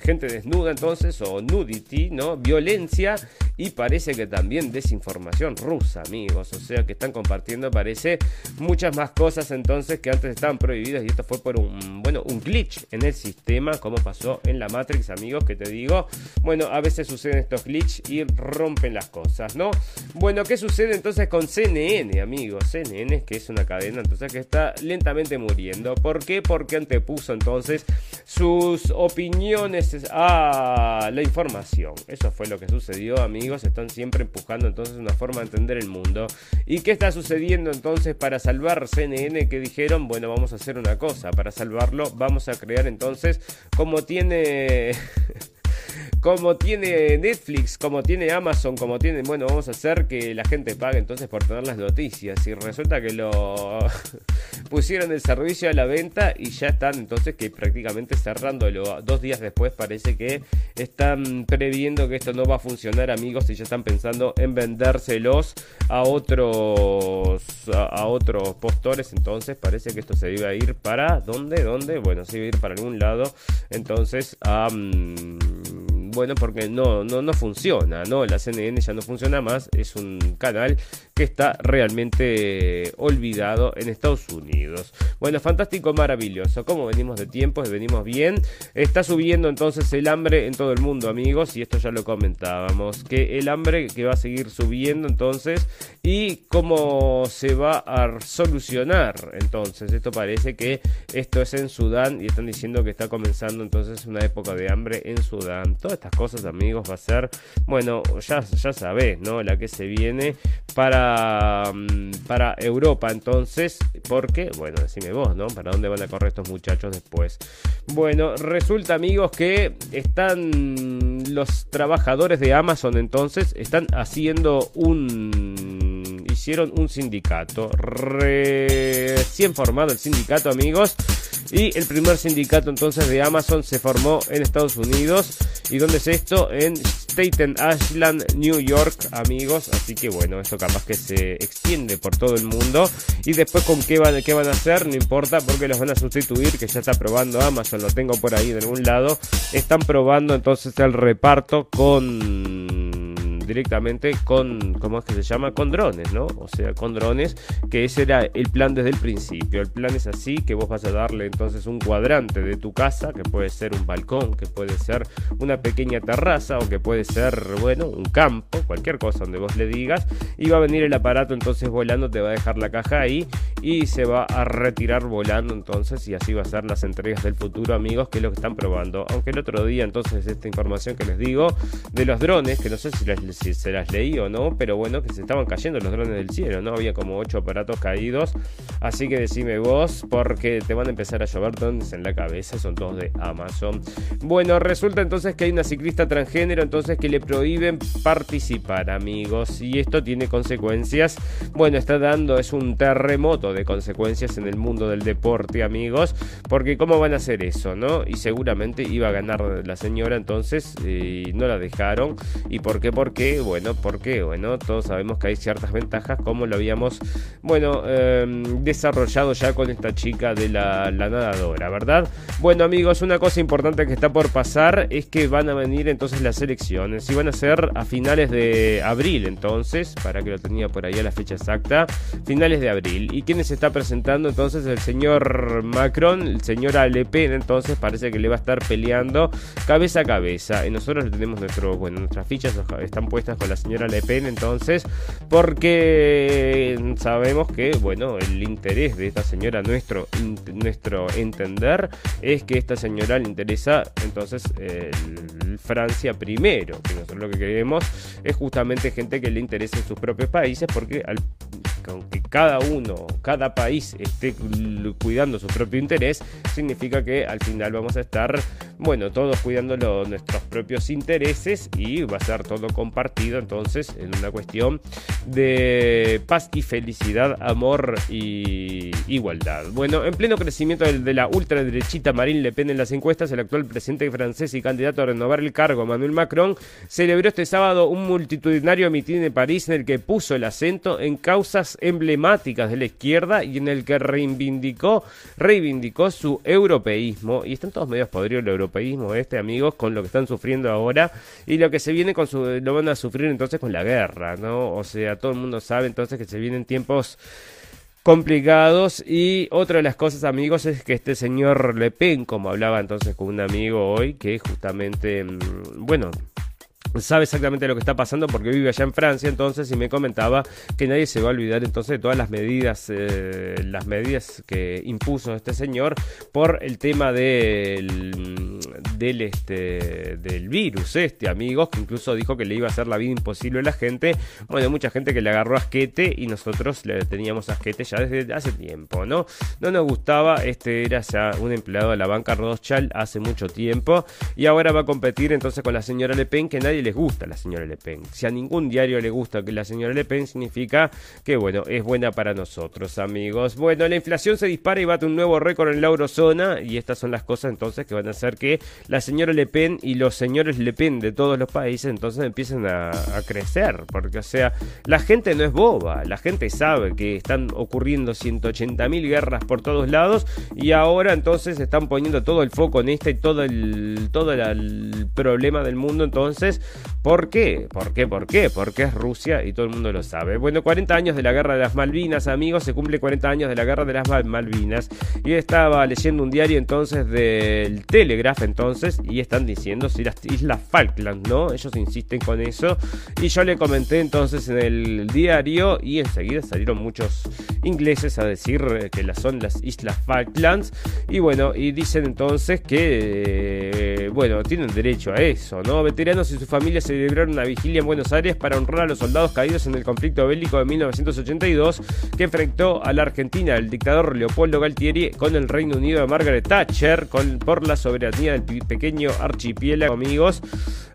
gente desnuda entonces, o nudity, ¿no? Violencia y parece que también desinformación rusa, amigos. O sea que están compartiendo, parece, muchas más cosas entonces que antes estaban prohibidas y esto fue por un, bueno, un glitch en el sistema, como pasó en la Matrix, amigos, que te digo. Bueno, a veces suceden estos glitch y rompen las cosas, ¿no? Bueno, ¿qué sucede entonces con CNN, amigos? CNN, que es una cadena entonces que está lentamente muriendo. ¿Por qué? Porque antepuso entonces sus opiniones a la información. Eso fue lo que sucedió, amigos. Están siempre empujando entonces una forma de entender el mundo. ¿Y qué está sucediendo entonces para salvar Que dijeron, bueno, vamos a hacer una cosa. Para salvarlo, vamos a crear entonces, como tiene... como tiene Netflix, como tiene Amazon, como tiene, bueno, vamos a hacer que la gente pague entonces por tener las noticias. Y resulta que lo pusieron el servicio a la venta y ya están entonces que prácticamente cerrándolo. Dos días después parece que están previendo que esto no va a funcionar, amigos, y ya están pensando en vendérselos a otros a, otros postores. Entonces parece que esto se iba a ir para ¿dónde? ¿Dónde? Bueno, se iba a ir para algún lado. Entonces a bueno, porque no, no, no funciona, ¿no? La CNN ya no funciona más, es un canal que está realmente olvidado en Estados Unidos. Bueno, fantástico, maravilloso. Como venimos de tiempo, venimos bien. Está subiendo entonces el hambre en todo el mundo, amigos, y esto ya lo comentábamos, que el hambre que va a seguir subiendo entonces y cómo se va a solucionar. Entonces, esto parece que esto es en Sudán y están diciendo que está comenzando entonces una época de hambre en Sudán estas cosas, amigos, va a ser, bueno, ya, ya sabés, ¿no? La que se viene para, mm, para Europa, entonces, porque, bueno, decime vos, ¿no? ¿Para dónde van a correr estos muchachos después? Bueno, resulta, amigos, que están los trabajadores de Amazon, entonces, están haciendo un hicieron un sindicato. Recién formado el sindicato, amigos. Y el primer sindicato entonces de Amazon se formó en Estados Unidos. ¿Y dónde es esto? En Staten Island, New York, amigos. Así que bueno, esto capaz que se extiende por todo el mundo. Y después con qué van, qué van a hacer, no importa, porque los van a sustituir, que ya está probando Amazon, lo tengo por ahí de algún lado. Están probando entonces el reparto con directamente con, ¿cómo es que se llama? Con drones, ¿no? O sea, con drones, que ese era el plan desde el principio. El plan es así, que vos vas a darle entonces un cuadrante de tu casa, que puede ser un balcón, que puede ser una pequeña terraza o que puede ser, bueno, un campo, cualquier cosa donde vos le digas, y va a venir el aparato entonces volando, te va a dejar la caja ahí y se va a retirar volando entonces y así va a ser las entregas del futuro amigos que es lo que están probando aunque el otro día entonces esta información que les digo de los drones que no sé si, se las leí o no pero bueno que se estaban cayendo los drones del cielo no había como ocho aparatos caídos así que decime vos porque te van a empezar a llover drones en la cabeza son todos de Amazon bueno resulta entonces que hay una ciclista transgénero entonces que le prohíben participar amigos y esto tiene consecuencias bueno está dando es un terremoto de consecuencias en el mundo del deporte, amigos, porque cómo van a hacer eso, ¿no? Y seguramente iba a ganar la señora entonces y no la dejaron. ¿Y por qué? ¿Por qué? Bueno, porque, bueno, todos sabemos que hay ciertas ventajas como lo habíamos, bueno, em, desarrollado ya con esta chica de la, nadadora, ¿verdad? Bueno, amigos, una cosa importante que está por pasar es que van a venir entonces las elecciones y van a ser a finales de abril, entonces, para que lo tenía por ahí a la fecha exacta, finales de abril. ¿Y quiénes se está presentando entonces el señor Macron, el señor Le Pen, entonces parece que le va a estar peleando cabeza a cabeza. Y nosotros tenemos nuestro, bueno, nuestras fichas están con la señora Le Pen, entonces, porque sabemos que, bueno, el interés de esta señora, nuestro, nuestro entender, es que esta señora le interesa entonces Francia primero, que nosotros lo que queremos es justamente gente que le interese en sus propios países, porque al aunque cada uno, cada país esté cuidando su propio interés, significa que al final vamos a estar, bueno, todos cuidando nuestros propios intereses y va a ser todo compartido entonces en una cuestión de paz y felicidad, amor y igualdad. Bueno, en pleno crecimiento de la ultraderechita Marine Le Pen en las encuestas, el actual presidente francés y candidato a renovar el cargo, Manuel Macron, celebró este sábado un multitudinario mitin en París en el que puso el acento en causas emblemáticas de la izquierda y en el que reivindicó, reivindicó su europeísmo. Y están todos medios podridos el europeísmo este, amigos, con lo que están sufriendo ahora y lo que se viene con su, lo van a sufrir entonces con la guerra, ¿no? O sea, todo el mundo sabe entonces que se vienen tiempos complicados y otra de las cosas amigos es que este señor Le Pen como hablaba entonces con un amigo hoy que justamente mm, bueno sabe exactamente lo que está pasando porque vive allá en Francia entonces y me comentaba que nadie se va a olvidar entonces de todas las medidas eh, las medidas que impuso este señor por el tema del del este del virus este amigos que incluso dijo que le iba a hacer la vida imposible a la gente. Bueno mucha gente que le agarró asquete y nosotros le teníamos asquete ya desde hace tiempo no no nos gustaba este era ya un empleado de la banca Rothschild hace mucho tiempo y ahora va a competir entonces con la señora Le Pen que nadie les gusta la señora Le Pen. Si a ningún diario le gusta que la señora Le Pen, significa que, bueno, es buena para nosotros, amigos. Bueno, la inflación se dispara y bate un nuevo récord en la eurozona. Y estas son las cosas entonces que van a hacer que la señora Le Pen y los señores Le Pen de todos los países entonces empiecen a, crecer. Porque, o sea, la gente no es boba. La gente sabe que están ocurriendo 180 mil guerras por todos lados. Y ahora entonces están poniendo todo el foco en esta y todo el, todo el problema del mundo. Entonces ¿Por qué? ¿Por qué? ¿Por qué? Porque es Rusia y todo el mundo lo sabe. Bueno, 40 años de la guerra de las Malvinas, amigos, se cumple 40 años de la guerra de las Malvinas. Y estaba leyendo un diario entonces del Telegraph entonces y están diciendo si las Islas Falkland, ¿no? Ellos insisten con eso. Y yo le comenté entonces en el diario y enseguida salieron muchos ingleses a decir que las son las Islas Falklands. Y bueno, y dicen entonces que, eh, bueno, tienen derecho a eso, ¿no? Veteranos y sus familias celebraron una vigilia en Buenos Aires para honrar a los soldados caídos en el conflicto bélico de 1982 que enfrentó a la Argentina el dictador Leopoldo Galtieri con el Reino Unido de Margaret Thatcher por la soberanía del pequeño archipiélago, amigos.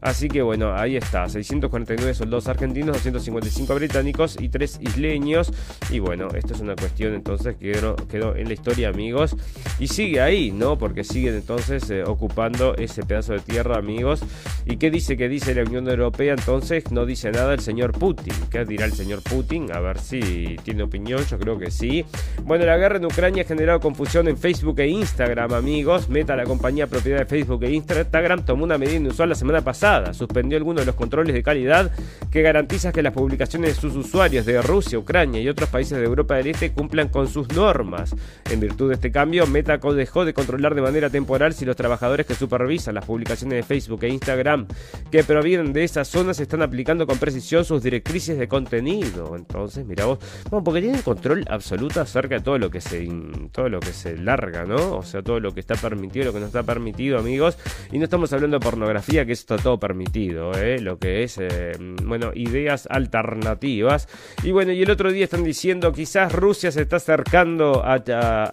Así que bueno, ahí está, 649 soldados argentinos, 255 británicos y 3 isleños. Y bueno, esto es una cuestión entonces que quedó, en la historia, amigos. Y sigue ahí, ¿no? Porque siguen entonces eh, ocupando ese pedazo de tierra, amigos. ¿Y qué dice que dice la Unión Europea? Entonces no dice nada el señor Putin. ¿Qué dirá el señor Putin? A ver si tiene opinión, yo creo que sí. Bueno, la guerra en Ucrania ha generado confusión en Facebook e Instagram, amigos. Meta, la compañía propiedad de Facebook e Instagram, tomó una medida inusual la semana pasada. Suspendió algunos de los controles de calidad que garantizan que las publicaciones de sus usuarios de Rusia, Ucrania y otros países de Europa del Este cumplan con sus normas. En virtud de este cambio, Meta dejó de controlar de manera temporal si los trabajadores que supervisan las publicaciones de Facebook e Instagram que provienen de esas zonas están aplicando con precisión sus directrices de contenido. Entonces, mira vos, bueno, porque tienen control absoluto acerca de todo lo que se todo lo que se larga, ¿no? O sea, todo lo que está permitido, lo que no está permitido, amigos. Y no estamos hablando de pornografía, que está todo permitido, ¿eh? Lo que es, eh, bueno, ideas alternativas. Y bueno, y el otro día están diciendo, quizás Rusia se está acercando a,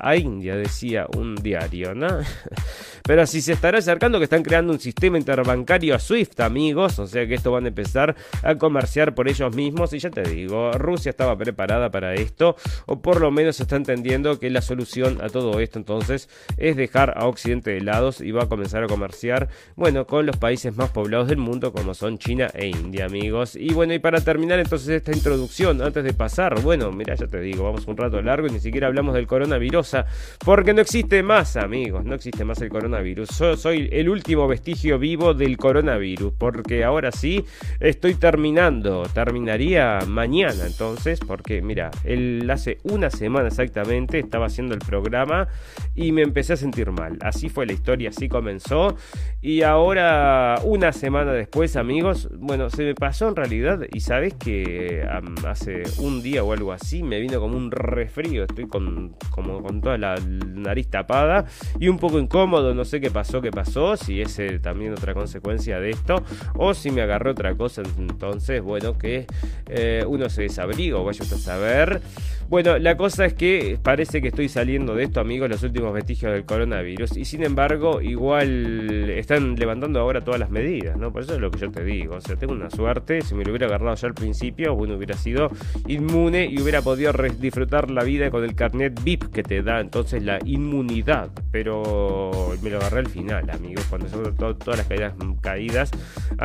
a India, decía un diario, ¿no? Pero si se estará acercando que están creando un sistema interbancario a SWIFT, amigos, o sea que esto van a empezar a comerciar por ellos mismos y ya te digo, Rusia estaba preparada para esto o por lo menos está entendiendo que la solución a todo esto entonces es dejar a Occidente de lados y va a comenzar a comerciar, bueno, con los países más poblados del mundo como son China e India, amigos. Y bueno, y para terminar entonces esta introducción, antes de pasar, bueno, mira, ya te digo, vamos un rato largo y ni siquiera hablamos del coronavirus, porque no existe más, amigos, no existe más el coronavirus yo soy el último vestigio vivo del coronavirus, porque ahora sí estoy terminando. Terminaría mañana entonces, porque mira, él hace una semana exactamente estaba haciendo el programa y me empecé a sentir mal. Así fue la historia, así comenzó. Y ahora, una semana después, amigos, bueno, se me pasó en realidad. Y sabes que hace un día o algo así me vino como un resfrío. Estoy con, como con toda la nariz tapada y un poco incómodo. No sé qué pasó, qué pasó, si es también otra consecuencia de esto, o si me agarró otra cosa, entonces, bueno, que eh, uno se desabriga o vaya a saber. Bueno, la cosa es que parece que estoy saliendo de esto, amigos, los últimos vestigios del coronavirus, y sin embargo, igual están levantando ahora todas las medidas, ¿no? Por eso es lo que yo te digo, o sea, tengo una suerte, si me lo hubiera agarrado ya al principio, bueno, hubiera sido inmune y hubiera podido disfrutar la vida con el carnet VIP que te da entonces la inmunidad, pero me lo agarré al final, amigos, cuando son todas las caídas caídas.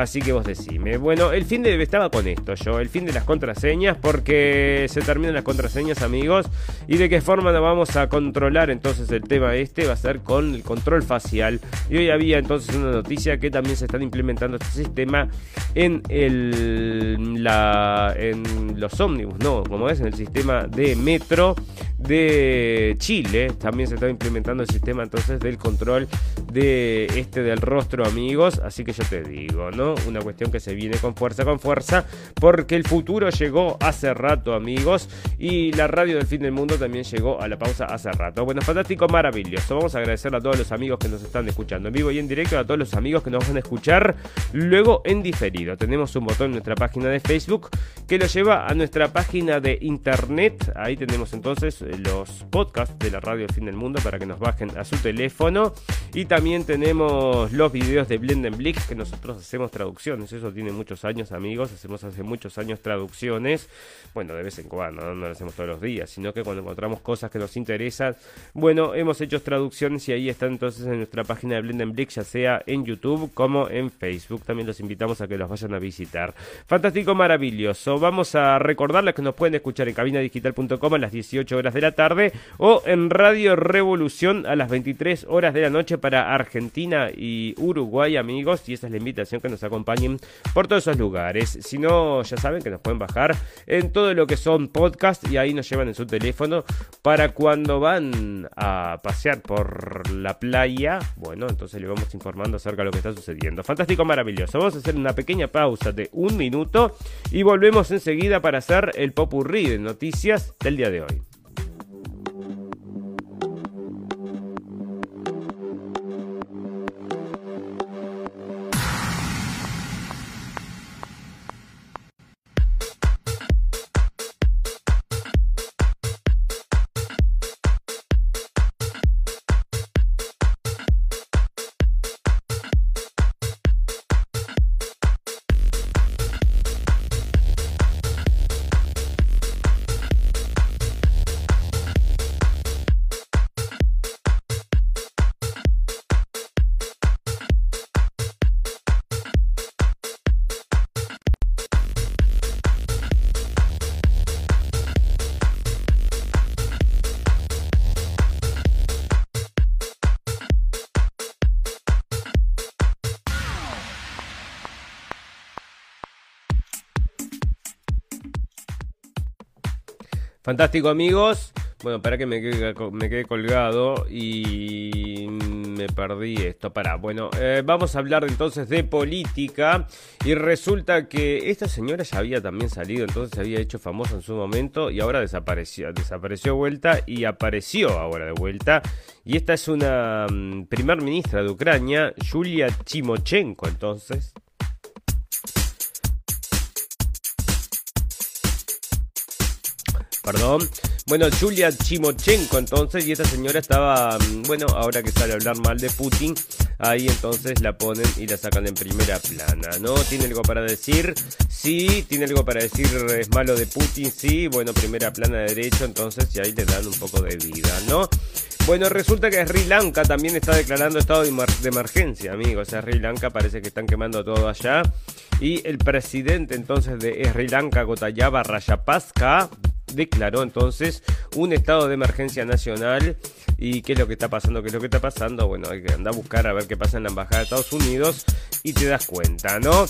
Así que vos decime. Bueno, el fin de estaba con esto yo, el fin de las contraseñas, porque se terminan las contraseñas, amigos. Y de qué forma nos vamos a controlar entonces el tema este, va a ser con el control facial. Y hoy había entonces una noticia que también se están implementando este sistema en el la en los ómnibus, no, como es en el sistema de metro de Chile. También se está implementando el sistema entonces del control de este del rostro, amigos. Así que yo te digo, ¿no? Una cuestión que se viene con fuerza, con fuerza, porque el futuro llegó hace rato, amigos. Y la radio del fin del mundo también llegó a la pausa hace rato. Bueno, fantástico, maravilloso. Vamos a agradecer a todos los amigos que nos están escuchando en vivo y en directo, a todos los amigos que nos van a escuchar luego en diferido. Tenemos un botón en nuestra página de Facebook que lo lleva a nuestra página de internet. Ahí tenemos entonces los podcasts de la radio del fin del mundo para que nos bajen a su teléfono. Y también tenemos los videos de Blendenblick que nosotros hacemos traducciones. Eso tiene muchos años, amigos. Hacemos hace muchos años traducciones. Bueno, de vez en cuando, no, lo hacemos todos los días, sino que cuando encontramos cosas que nos interesan, bueno, hemos hecho traducciones y ahí están entonces en nuestra página de Blendenblick, ya sea en YouTube como en Facebook. También los invitamos a que los vayan a visitar. Fantástico, maravilloso. Vamos a recordarles que nos pueden escuchar en cabinadigital.com a las 18 horas de la tarde o en Radio Revolución a las 23 horas de la noche para Argentina y Uruguay, amigos. Y esa es la invitación que nos acompañen por todos esos lugares. Si no, ya saben que nos pueden bajar en todo lo que son podcasts y ahí nos llevan en su teléfono para cuando van a pasear por la playa. Bueno, entonces le vamos informando acerca de lo que está sucediendo. Fantástico, maravilloso. Vamos a hacer una pequeña pausa de un minuto y volvemos enseguida para hacer el popurrí de noticias del día de hoy. Fantástico amigos. Bueno, para que me quede, colgado y me perdí esto. Para, bueno, eh, vamos a hablar entonces de política y resulta que esta señora ya había también salido, entonces se había hecho famosa en su momento y ahora desapareció, desapareció vuelta y apareció ahora de vuelta. Y esta es una mm, primer ministra de Ucrania, Yulia Chimochenko, entonces. Perdón. Bueno, Julia Chimochenko entonces, y esta señora estaba, mm, bueno, ahora que sale a hablar mal de Putin, ahí entonces la ponen y la sacan en primera plana, ¿no? ¿Tiene algo para decir? Sí, tiene algo para decir, es malo de Putin, sí, bueno, primera plana de derecho, entonces y ahí le dan un poco de vida, ¿no? Bueno, resulta que Sri Lanka también está declarando estado de, emergencia, amigos. Sri Lanka parece que están quemando todo allá. Y el presidente entonces de Sri Lanka, Gotayaba Rajapaksa, declaró entonces un estado de emergencia nacional. ¿Y qué es lo que está pasando? ¿Qué es lo que está pasando? Bueno, hay que andar a buscar a ver qué pasa en la Embajada de Estados Unidos y te das cuenta, ¿no?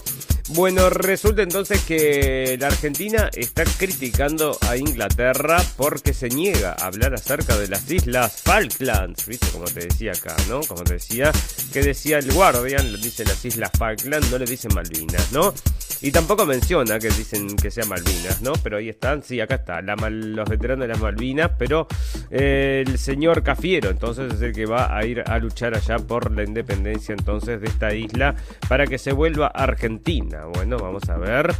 Bueno, resulta entonces que la Argentina está criticando a Inglaterra porque se niega a hablar acerca de las islas Falklands, ¿viste? Como te decía acá, ¿no? Como te decía, que decía el Guardian, dice las islas Falklands, no le dicen Malvinas, ¿no? Y tampoco menciona que dicen que sean Malvinas, ¿no? Pero ahí están, sí, acá está, los veteranos de las Malvinas, pero eh, el señor Entonces es el que va a ir a luchar allá por la independencia entonces de esta isla para que se vuelva Argentina. Bueno, vamos a ver.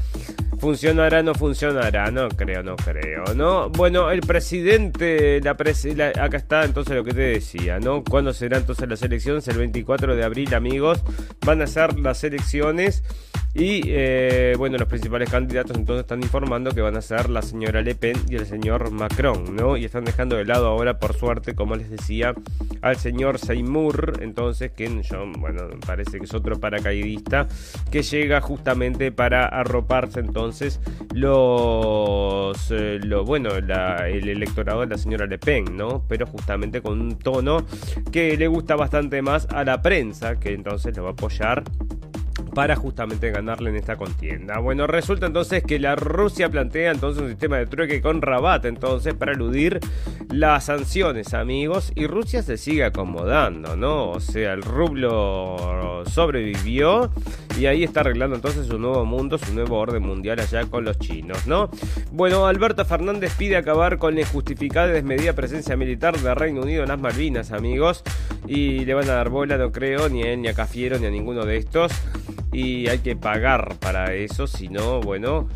¿Funcionará, no funcionará? No creo, no creo, ¿no? Bueno, el presidente, la, acá está entonces lo que te decía, ¿no? ¿Cuándo será entonces las elecciones? El 24 de abril, amigos. Van a ser las elecciones y, eh, bueno, los principales candidatos entonces están informando que van a ser la señora Le Pen y el señor Macron, ¿no? Y están dejando de lado ahora, por suerte, como les decía, al señor Seymour, entonces, que yo, bueno, parece que es otro paracaidista, que llega justamente para arroparse entonces los, eh, bueno, el electorado de la señora Le Pen, ¿no? Pero justamente con un tono que le gusta bastante más a la prensa, que entonces lo va a apoyar para justamente ganarle en esta contienda. Bueno, resulta entonces que la Rusia plantea entonces un sistema de trueque con Rabat entonces para eludir las sanciones, amigos, y Rusia se sigue acomodando, ¿no? O sea, el rublo sobrevivió y ahí está arreglando entonces su nuevo mundo, su nuevo orden mundial allá con los chinos, ¿no? Bueno, Alberto Fernández pide acabar con la injustificada y desmedida presencia militar de Reino Unido en las Malvinas, amigos, y le van a dar bola, no creo, ni a él, ni a Cafiero, ni a ninguno de estos y hay que pagar para eso, si no, bueno,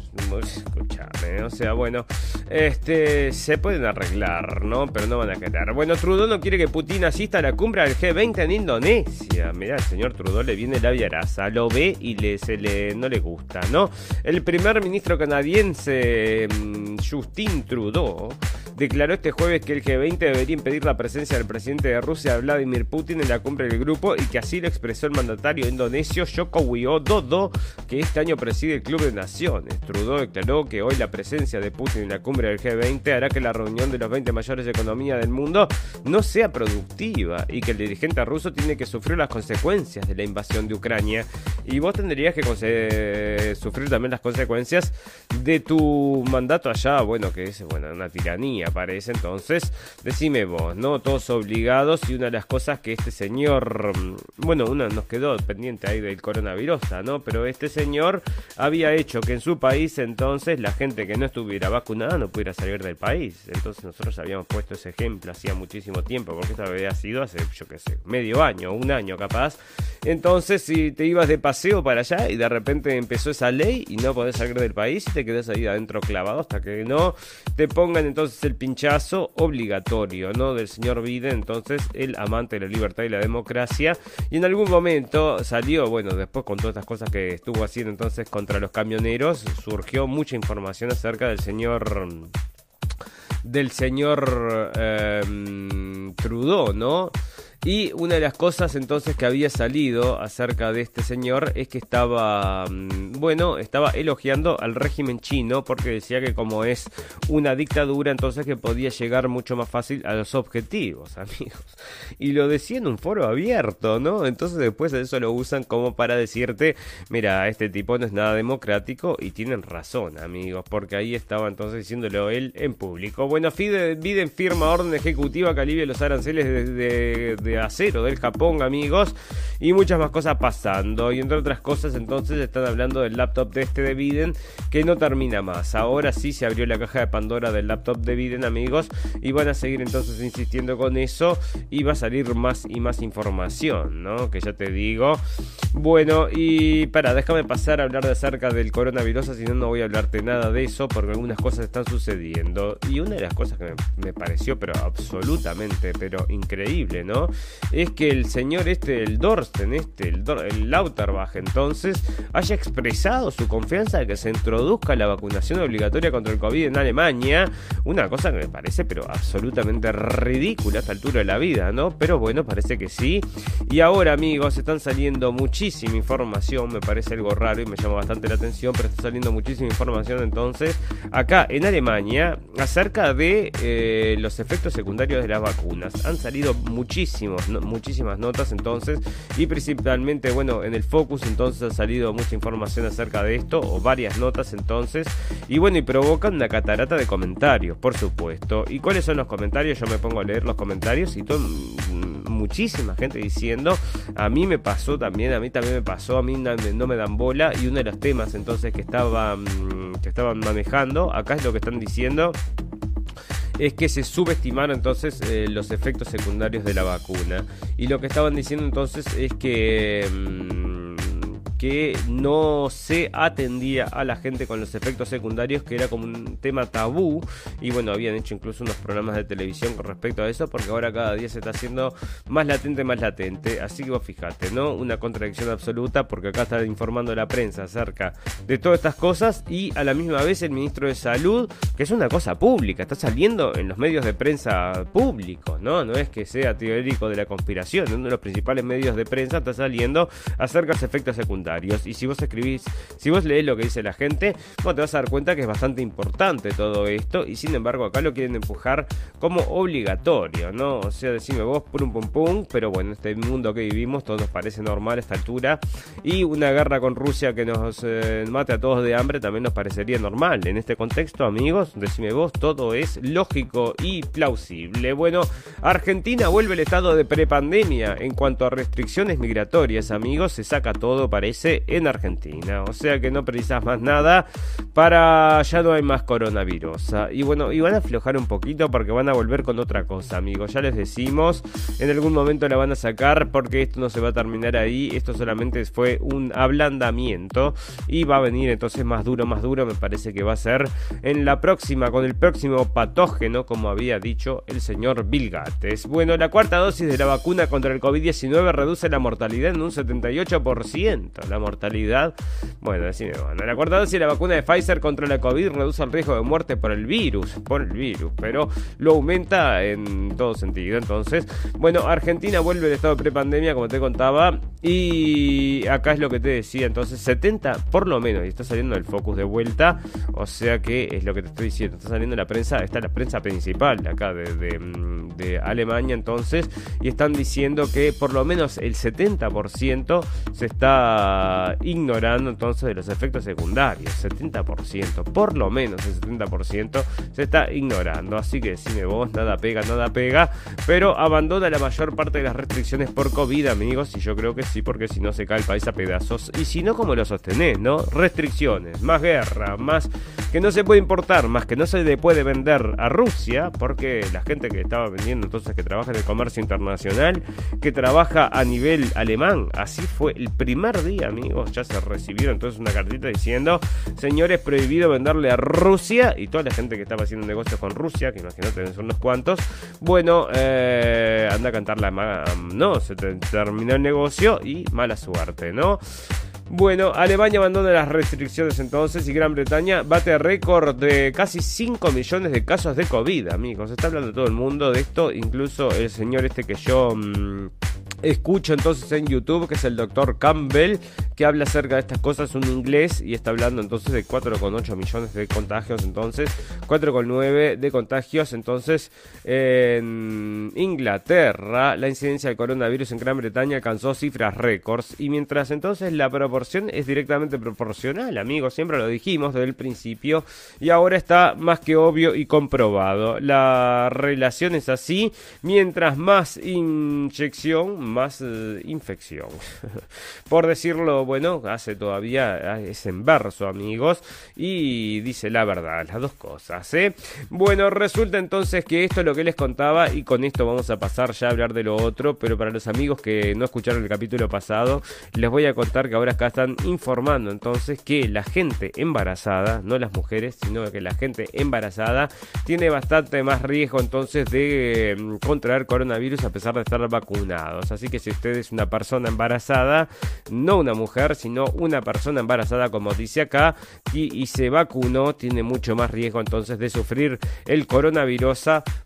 escúchame, o sea, bueno, este, se pueden arreglar, ¿no? Pero no van a quedar. Bueno, Trudeau no quiere que Putin asista a la cumbre del G20 en Indonesia. Mira, el señor Trudeau le viene la viaraza, lo ve y le, se le, no le gusta, ¿no? El primer ministro canadiense, mm, Justin Trudeau, declaró este jueves que el G20 debería impedir la presencia del presidente de Rusia, Vladimir Putin, en la cumbre del grupo y que así lo expresó el mandatario indonesio Joko Widodo, que este año preside el Club de Naciones. Trudeau declaró que hoy la presencia de Putin en la cumbre del G20 hará que la reunión de los 20 mayores economías del mundo no sea productiva y que el dirigente ruso tiene que sufrir las consecuencias de la invasión de Ucrania y vos tendrías que sufrir también las consecuencias de tu mandato allá, bueno, que es bueno, una tiranía aparece. Entonces, decime vos, ¿no? Todos obligados y una de las cosas que este señor, mm, bueno, una nos quedó pendiente ahí del coronavirus, ¿no? Pero este señor había hecho que en su país entonces la gente que no estuviera vacunada no pudiera salir del país. Entonces nosotros habíamos puesto ese ejemplo hacía muchísimo tiempo, porque esto había sido hace, yo qué sé, medio año, un año capaz. Entonces, si te ibas de paseo para allá y de repente empezó esa ley y no podés salir del país te quedas ahí adentro clavado hasta que no te pongan entonces el pinchazo obligatorio, ¿no? Del señor Biden, entonces el amante de la libertad y la democracia. Y en algún momento salió, bueno, después con todas estas cosas que estuvo haciendo entonces contra los camioneros, surgió mucha información acerca del señor del señor em, Trudeau, ¿no? Y una de las cosas entonces que había salido acerca de este señor es que estaba, mm, bueno, estaba elogiando al régimen chino porque decía que como es una dictadura, entonces que podía llegar mucho más fácil a los objetivos, amigos. Y lo decía en un foro abierto, ¿no? Entonces después de eso lo usan como para decirte, mira, este tipo no es nada democrático y tienen razón, amigos, porque ahí estaba entonces diciéndolo él en público. Bueno, Biden firma orden ejecutiva que alivia los aranceles de acero del Japón, amigos, y muchas más cosas pasando. Y entre otras cosas, entonces están hablando del laptop de este de Biden que no termina más. Ahora sí se abrió la caja de Pandora del laptop de Biden, amigos, y van a seguir entonces insistiendo con eso y va a salir más y más información, ¿no? Que ya te digo. Bueno, y para, déjame pasar a hablar de acerca del coronavirus, si no, no voy a hablarte nada de eso porque algunas cosas están sucediendo. Y una de las cosas que me pareció, pero absolutamente, pero increíble, ¿no? Es que el señor este, el Dorsten, este, el, el Lauterbach, entonces, haya expresado su confianza de que se introduzca la vacunación obligatoria contra el COVID en Alemania. Una cosa que me parece, pero absolutamente ridícula a esta altura de la vida, ¿no? Pero bueno, parece que sí. Y ahora, amigos, están saliendo muchísima información, me parece algo raro y me llama bastante la atención, pero está saliendo muchísima información entonces acá en Alemania acerca de eh, los efectos secundarios de las vacunas. Han salido muchísimas notas entonces y principalmente, bueno, en el Focus entonces ha salido mucha información acerca de esto o varias notas entonces y bueno, y provocan una catarata de comentarios, por supuesto. ¿Y cuáles son los comentarios? Yo me pongo a leer los comentarios y todo mm, muchísima gente diciendo, a mí me pasó también, a mí también me pasó, a mí no me dan bola y uno de los temas entonces que estaban que estaban manejando, acá es lo que están diciendo es que se subestimaron entonces eh, los efectos secundarios de la vacuna. Y lo que estaban diciendo entonces es que... Mm, que no se atendía a la gente con los efectos secundarios, que era como un tema tabú. Y bueno, habían hecho incluso unos programas de televisión con respecto a eso, porque ahora cada día se está haciendo más latente, más latente. Así que vos fijate, ¿no? Una contradicción absoluta, porque acá está informando la prensa acerca de todas estas cosas y a la misma vez el ministro de Salud, que es una cosa pública, está saliendo en los medios de prensa públicos, ¿no? No es que sea teórico de la conspiración, uno de los principales medios de prensa está saliendo acerca de los efectos secundarios. Y si vos escribís, si vos lees lo que dice la gente, vos te vas a dar cuenta que es bastante importante todo esto. Y sin embargo, acá lo quieren empujar como obligatorio, ¿no? O sea, decime vos, pum pum pum. Pero bueno, este mundo que vivimos, todo nos parece normal a esta altura. Y una guerra con Rusia que nos eh, mate a todos de hambre también nos parecería normal. En este contexto, amigos, decime vos, todo es lógico y plausible. Bueno, Argentina vuelve al estado de prepandemia en cuanto a restricciones migratorias, amigos. Se saca todo, parece en Argentina. O sea que no precisas más nada para ya no hay más coronavirus. Y bueno, y van a aflojar un poquito porque van a volver con otra cosa, amigos. Ya les decimos, en algún momento la van a sacar porque esto no se va a terminar ahí. Esto solamente fue un ablandamiento y va a venir entonces más duro, más duro. Me parece que va a ser en la próxima, con el próximo patógeno, como había dicho el señor Bill Gates. Bueno, la cuarta dosis de la vacuna contra el COVID-19 reduce la mortalidad en un 78% la mortalidad. Bueno, decime, bueno, la cuarta dosis de la vacuna de Pfizer contra la COVID reduce el riesgo de muerte por el virus, por el virus, pero lo aumenta en todo sentido. Entonces, bueno, Argentina vuelve al estado de prepandemia, como te contaba, y acá es lo que te decía, entonces 70 por lo menos, y está saliendo el focus de vuelta, o sea que es lo que te estoy diciendo, está saliendo la prensa, está la prensa principal acá de, de, de Alemania entonces, y están diciendo que por lo menos el 70% se está ignorando entonces de los efectos secundarios. 70%, por lo menos el 70% se está ignorando. Así que decime vos, nada pega, nada pega. Pero abandona la mayor parte de las restricciones por COVID, amigos. Y yo creo que sí, porque si no se cae el país a pedazos. Y si no, ¿cómo lo sostenés, no? Restricciones, más guerra, más que no se puede importar, más que no se le puede vender a Rusia, porque la gente que estaba vendiendo entonces que trabaja en el comercio internacional, que trabaja a nivel alemán, así fue el primer día amigos, ya se recibieron entonces una cartita diciendo, señores, prohibido venderle a Rusia y toda la gente que estaba haciendo negocios con Rusia, que imagínate son unos cuantos, bueno, eh, anda a cantar la... No, se terminó el negocio y mala suerte, ¿no? Bueno, Alemania abandona las restricciones entonces y Gran Bretaña bate récord de casi 5 millones de casos de COVID, amigos. Está hablando todo el mundo de esto, incluso el señor este que yo... Mmm, escucho entonces en YouTube, que es el doctor Campbell, que habla acerca de estas cosas, un inglés, y está hablando entonces de 4,8 millones de contagios, entonces 4,9 de contagios, entonces en Inglaterra la incidencia del coronavirus en Gran Bretaña alcanzó cifras récords, y mientras entonces la proporción es directamente proporcional, amigos, siempre lo dijimos desde el principio, y ahora está más que obvio y comprobado. La relación es así, mientras más inyección, más eh, infección. Por decirlo, bueno, hace todavía es en verso, amigos, y dice la verdad, las dos cosas. ¿eh? Bueno, resulta entonces que esto es lo que les contaba y con esto vamos a pasar ya a hablar de lo otro, pero para los amigos que no escucharon el capítulo pasado, les voy a contar que ahora acá están informando entonces que la gente embarazada, no las mujeres, sino que la gente embarazada tiene bastante más riesgo entonces de mm, contraer coronavirus a pesar de estar vacunados. Así que si usted es una persona embarazada, no una mujer, sino una persona embarazada, como dice acá, y, se vacunó, tiene mucho más riesgo entonces de sufrir el coronavirus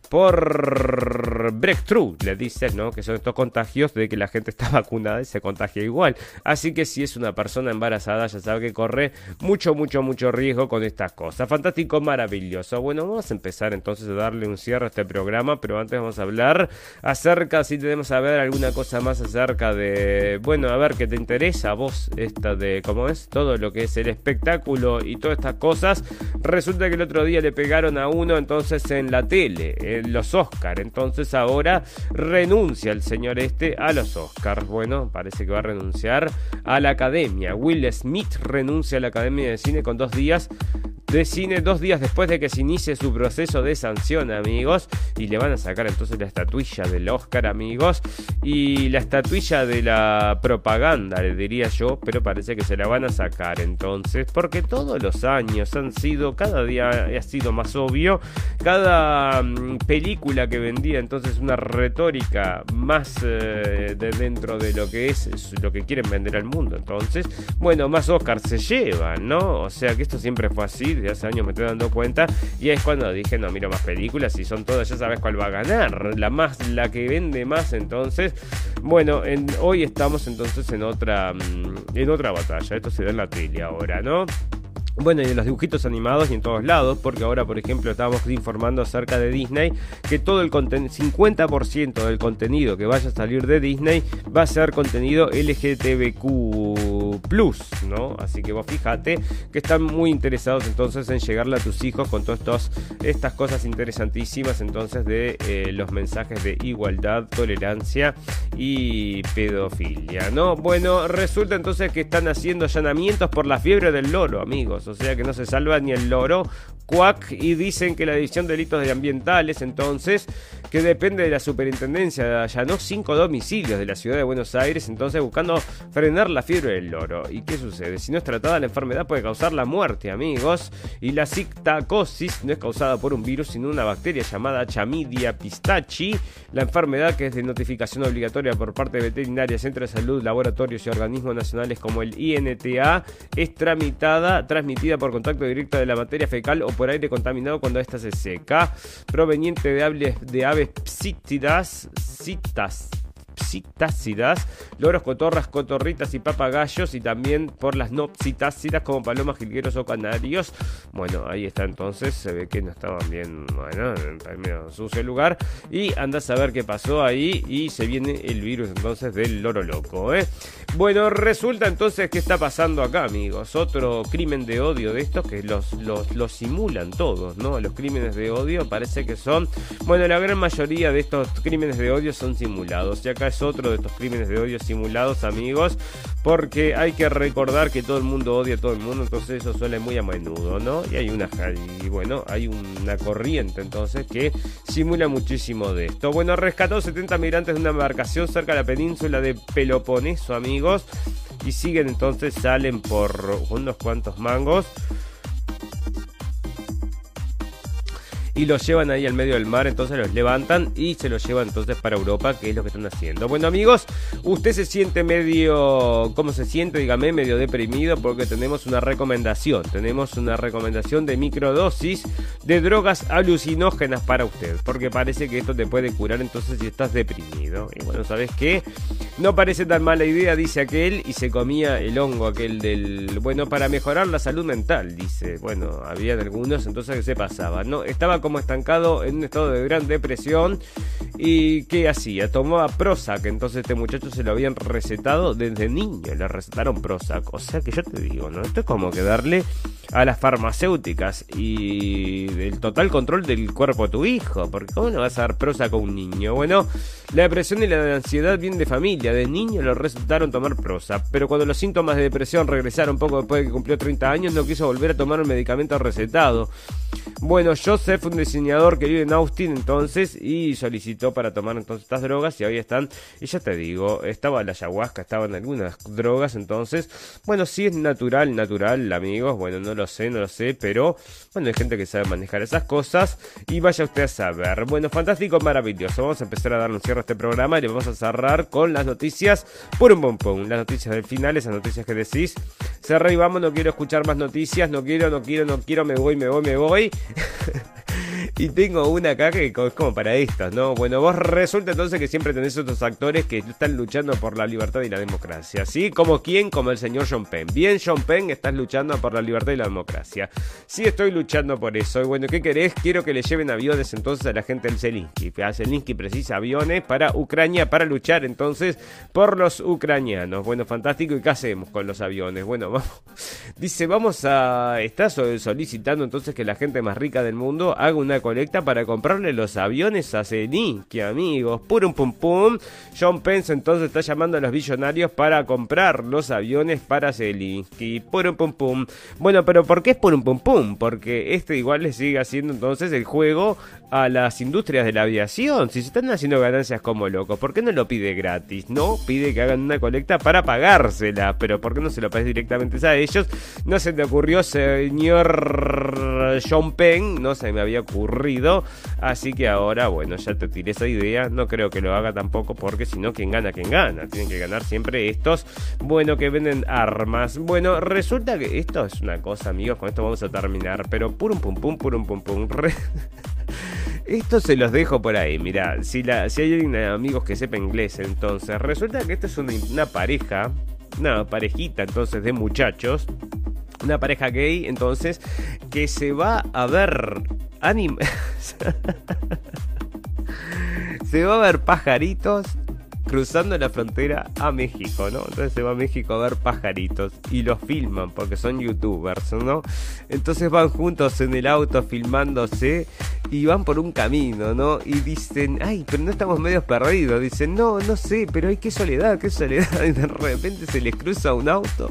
por breakthrough, le dicen, ¿no? Que son estos contagios de que la gente está vacunada y se contagia igual. Así que si es una persona embarazada, ya sabe que corre mucho, mucho, mucho riesgo con estas cosas. Fantástico, maravilloso. Bueno, vamos a empezar entonces a darle un cierre a este programa, pero antes vamos a hablar acerca, si tenemos a ver alguna cosa más acerca de, bueno, a ver, ¿qué te interesa a vos esta de, cómo es? Todo lo que es el espectáculo y todas estas cosas. Resulta que el otro día le pegaron a uno entonces en la tele los Oscars. Entonces ahora renuncia el señor este a los Oscars. Bueno, parece que va a renunciar a la academia. Will Smith renuncia a la academia de cine con dos días de cine dos días después de que se inicie su proceso de sanción, amigos. Y le van a sacar entonces la estatuilla del Oscar, amigos. Y la estatuilla de la propaganda, le diría yo. Pero parece que se la van a sacar entonces. Porque todos los años han sido, cada día ha sido más obvio. Cada mm, película que vendía entonces una retórica más eh, de dentro de lo que es, lo que quieren vender al mundo. Entonces, bueno, más Oscar se llevan, ¿no? O sea que esto siempre fue así de hace años me estoy dando cuenta. Y es cuando dije, no miro más películas y son todas, ya sabes cuál va a ganar. La más, la que vende más entonces. Bueno, hoy estamos entonces en otra, mm, en otra batalla. Esto se da en la tele ahora, ¿no? Bueno, y en los dibujitos animados y en todos lados, porque ahora, por ejemplo, estamos informando acerca de Disney, que todo el contenido, 50% del contenido que vaya a salir de Disney va a ser contenido LGTBQ+, ¿no? Así que vos fíjate que están muy interesados entonces en llegarle a tus hijos con todas estas cosas interesantísimas entonces de eh, los mensajes de igualdad, tolerancia y pedofilia, ¿no? Bueno, resulta entonces que están haciendo allanamientos por la fiebre del loro, amigos o sea que no se salva ni el loro. Cuac y dicen que la División de Delitos Ambientales, entonces, que depende de la superintendencia, allanó cinco domicilios de la ciudad de Buenos Aires, entonces buscando frenar la fiebre del loro. ¿Y qué sucede? Si no es tratada, la enfermedad puede causar la muerte, amigos. Y la cictacosis no es causada por un virus, sino una bacteria llamada Chamidia pistachi. La enfermedad que es de notificación obligatoria por parte de veterinaria, centro de salud, laboratorios y organismos nacionales como el INTA, es tramitada, transmitida por contacto directo de la materia fecal o por aire contaminado cuando ésta se seca, proveniente de aves, de aves psítidas, citas psitácidas, loros, cotorras, cotorritas y papagayos, y también por las no psitácidas como palomas, jilgueros o canarios. Bueno, ahí está entonces, se ve que no estaban bien, bueno, en medio sucio el lugar, y anda a saber qué pasó ahí, y se viene el virus entonces del loro loco, ¿eh? Bueno, resulta entonces que está pasando acá, amigos, otro crimen de odio de estos que los, los, los simulan todos, ¿no? Los crímenes de odio parece que son, bueno, la gran mayoría de estos crímenes de odio son simulados, y acá es otro de estos crímenes de odio simulados, amigos, porque hay que recordar que todo el mundo odia a todo el mundo, entonces eso suele muy a menudo, ¿no? Y hay una, y bueno, hay una corriente entonces que simula muchísimo de esto. Bueno, rescató 70 migrantes de una embarcación cerca de la península de Peloponeso, amigos, y siguen entonces, salen por unos cuantos mangos. Y los llevan ahí al medio del mar, entonces los levantan y se los llevan entonces para Europa, que es lo que están haciendo. Bueno amigos, usted se siente medio, ¿cómo se siente? Dígame, medio deprimido porque tenemos una recomendación, tenemos una recomendación de microdosis de drogas alucinógenas para usted, porque parece que esto te puede curar entonces si estás deprimido. Y bueno, ¿sabes qué? No parece tan mala idea, dice aquel, y se comía el hongo aquel del... Bueno, para mejorar la salud mental, dice. Bueno, había algunos, entonces ¿qué se pasaba? No, estaba como estancado en un estado de gran depresión y ¿qué hacía? Tomaba Prozac, entonces este muchacho se lo habían recetado desde niño, le recetaron Prozac. O sea que yo te digo, ¿no? Esto es como que darle a las farmacéuticas y el total control del cuerpo a tu hijo, porque ¿cómo no vas a dar Prozac a un niño? Bueno, la depresión y la ansiedad vienen de familia, de niño le resultaron tomar Prozac, pero cuando los síntomas de depresión regresaron poco después de que cumplió 30 años, no quiso volver a tomar un medicamento recetado. Bueno, Joseph, un diseñador que vive en Austin entonces, y solicitó para tomar entonces estas drogas y hoy están, y ya te digo, estaba la ayahuasca, estaban algunas drogas entonces, bueno, si es natural, natural, amigos, bueno, no lo sé, no lo sé, pero bueno, hay gente que sabe manejar esas cosas y vaya usted a saber. Bueno, fantástico, maravilloso, vamos a empezar a dar un cierre a este programa y le vamos a cerrar con las noticias por un pompón, las noticias del final, esas noticias que decís, cerré y vamos, no quiero escuchar más noticias, no quiero, no quiero, no quiero, me voy, me voy, me voy. y tengo una acá que es como para estas, ¿no? Bueno, vos resulta entonces que siempre tenés otros actores que están luchando por la libertad y la democracia, ¿sí? Como quién, como el señor John Penn. Bien, John Penn, estás luchando por la libertad y la democracia. Sí, estoy luchando por eso. Y bueno, ¿qué querés? Quiero que le lleven aviones entonces a la gente del Zelensky. Zelensky precisa aviones para Ucrania, para luchar entonces por los ucranianos. Bueno, fantástico. ¿Y qué hacemos con los aviones? Bueno, vamos. Dice, vamos a... Está solicitando entonces que la gente más rica del mundo haga una colecta para comprarle los aviones a Zelensky, amigos. Purum pum pum. John Pence entonces está llamando a los billonarios para comprar los aviones para Zelensky. Purum pum pum. Bueno, pero ¿por qué es purum pum pum? Porque este igual le sigue haciendo entonces el juego a las industrias de la aviación. Si se están haciendo ganancias como locos, ¿por qué no lo pide gratis? No, pide que hagan una colecta para pagársela. Pero ¿por qué no se lo pagues directamente a ellos? No se te ocurrió, señor John Penn. No se me había ocurrido. Así que ahora, bueno, ya te tiré esa idea. No creo que lo haga tampoco porque si no, quien gana, quien gana. Tienen que ganar siempre estos, bueno, que venden armas. Bueno, resulta que esto es una cosa, amigos. Con esto vamos a terminar. Pero purum pum pum, purum pum pum. Esto se los dejo por ahí, mira, si, hay amigos que sepa inglés, entonces resulta que esta es una, pareja, una parejita entonces de muchachos, una pareja gay, entonces, que se va a ver anime. se va a ver pajaritos cruzando la frontera a México, ¿no? Entonces se va a México a ver pajaritos y los filman porque son youtubers, ¿no? Entonces van juntos en el auto filmándose y van por un camino, ¿no? Y dicen, ay, pero no estamos medio perdidos. Dicen, no, no sé, pero hay qué soledad, qué soledad. Y de repente se les cruza un auto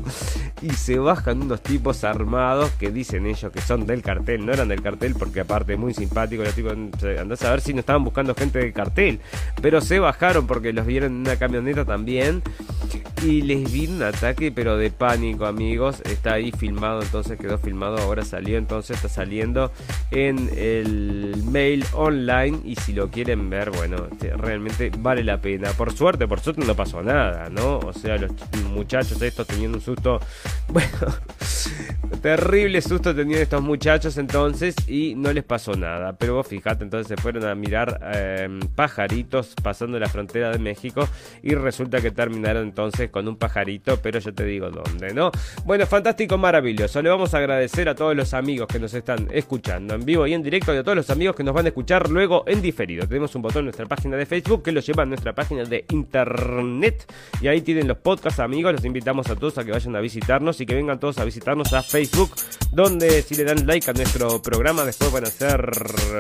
y se bajan unos tipos armados que dicen ellos que son del cartel. No eran del cartel porque aparte muy simpático, los tipos andás a ver si no estaban buscando gente del cartel. Pero se bajaron porque los vieron en una camioneta también. Y les vi un ataque, pero de pánico, amigos. Está ahí filmado, entonces quedó filmado. Ahora salió, entonces está saliendo en el mail online. Y si lo quieren ver, bueno, realmente vale la pena. Por suerte, por suerte no pasó nada, ¿no? O sea, los muchachos estos teniendo un susto. Bueno, terrible susto tenían estos muchachos entonces. Y no les pasó nada. Pero vos fijate, entonces se fueron a mirar em, pajaritos pasando la frontera de México. Y resulta que terminaron entonces con un pajarito, pero yo te digo dónde, ¿no? Bueno, fantástico, maravilloso. Le vamos a agradecer a todos los amigos que nos están escuchando en vivo y en directo y a todos los que nos van a escuchar luego en diferido. Tenemos un botón en nuestra página de Facebook que los lleva a nuestra página de internet y ahí tienen los podcasts, amigos. Los invitamos a todos a que vayan a visitarnos y que vengan todos a visitarnos a Facebook, donde si le dan like a nuestro programa después van a hacer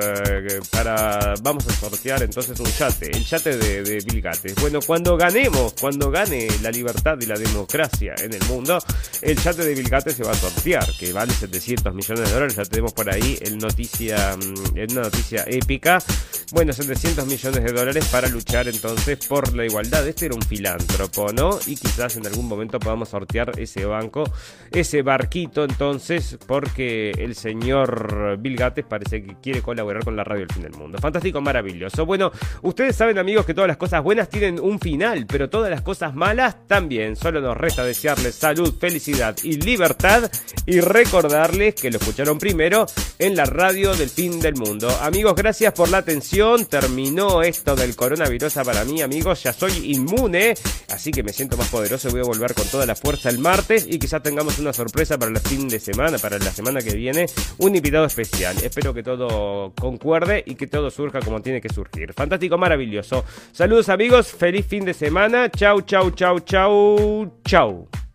eh, para vamos a sortear entonces un yate, el yate de, de Bill Gates. Bueno, cuando ganemos, cuando gane la libertad y la democracia en el mundo, el chat de Bill Gates se va a sortear, que vale 700 millones de dólares. Ya tenemos por ahí el noticia, mm, una noticia épica bueno, 700 millones de dólares para luchar entonces por la igualdad. Este era un filántropo, ¿no? Y quizás en algún momento podamos sortear ese banco, ese barquito entonces, porque el señor Bill Gates parece que quiere colaborar con la radio El Fin del Mundo. Fantástico, maravilloso. Bueno, ustedes saben amigos que todas las cosas buenas tienen un final, pero todas las cosas malas también. Solo nos resta desearles salud, felicidad y libertad y recordarles que lo escucharon primero en la radio del fin del Amigos, gracias por la atención. Terminó esto del coronavirus para mí, amigos. Ya soy inmune, así que me siento más poderoso. Voy a volver con toda la fuerza el martes y quizás tengamos una sorpresa para el fin de semana, para la semana que viene, un invitado especial. Espero que todo concuerde y que todo surja como tiene que surgir. Fantástico, maravilloso. Saludos amigos, feliz fin de semana. Chau, chau, chau, chau, chau.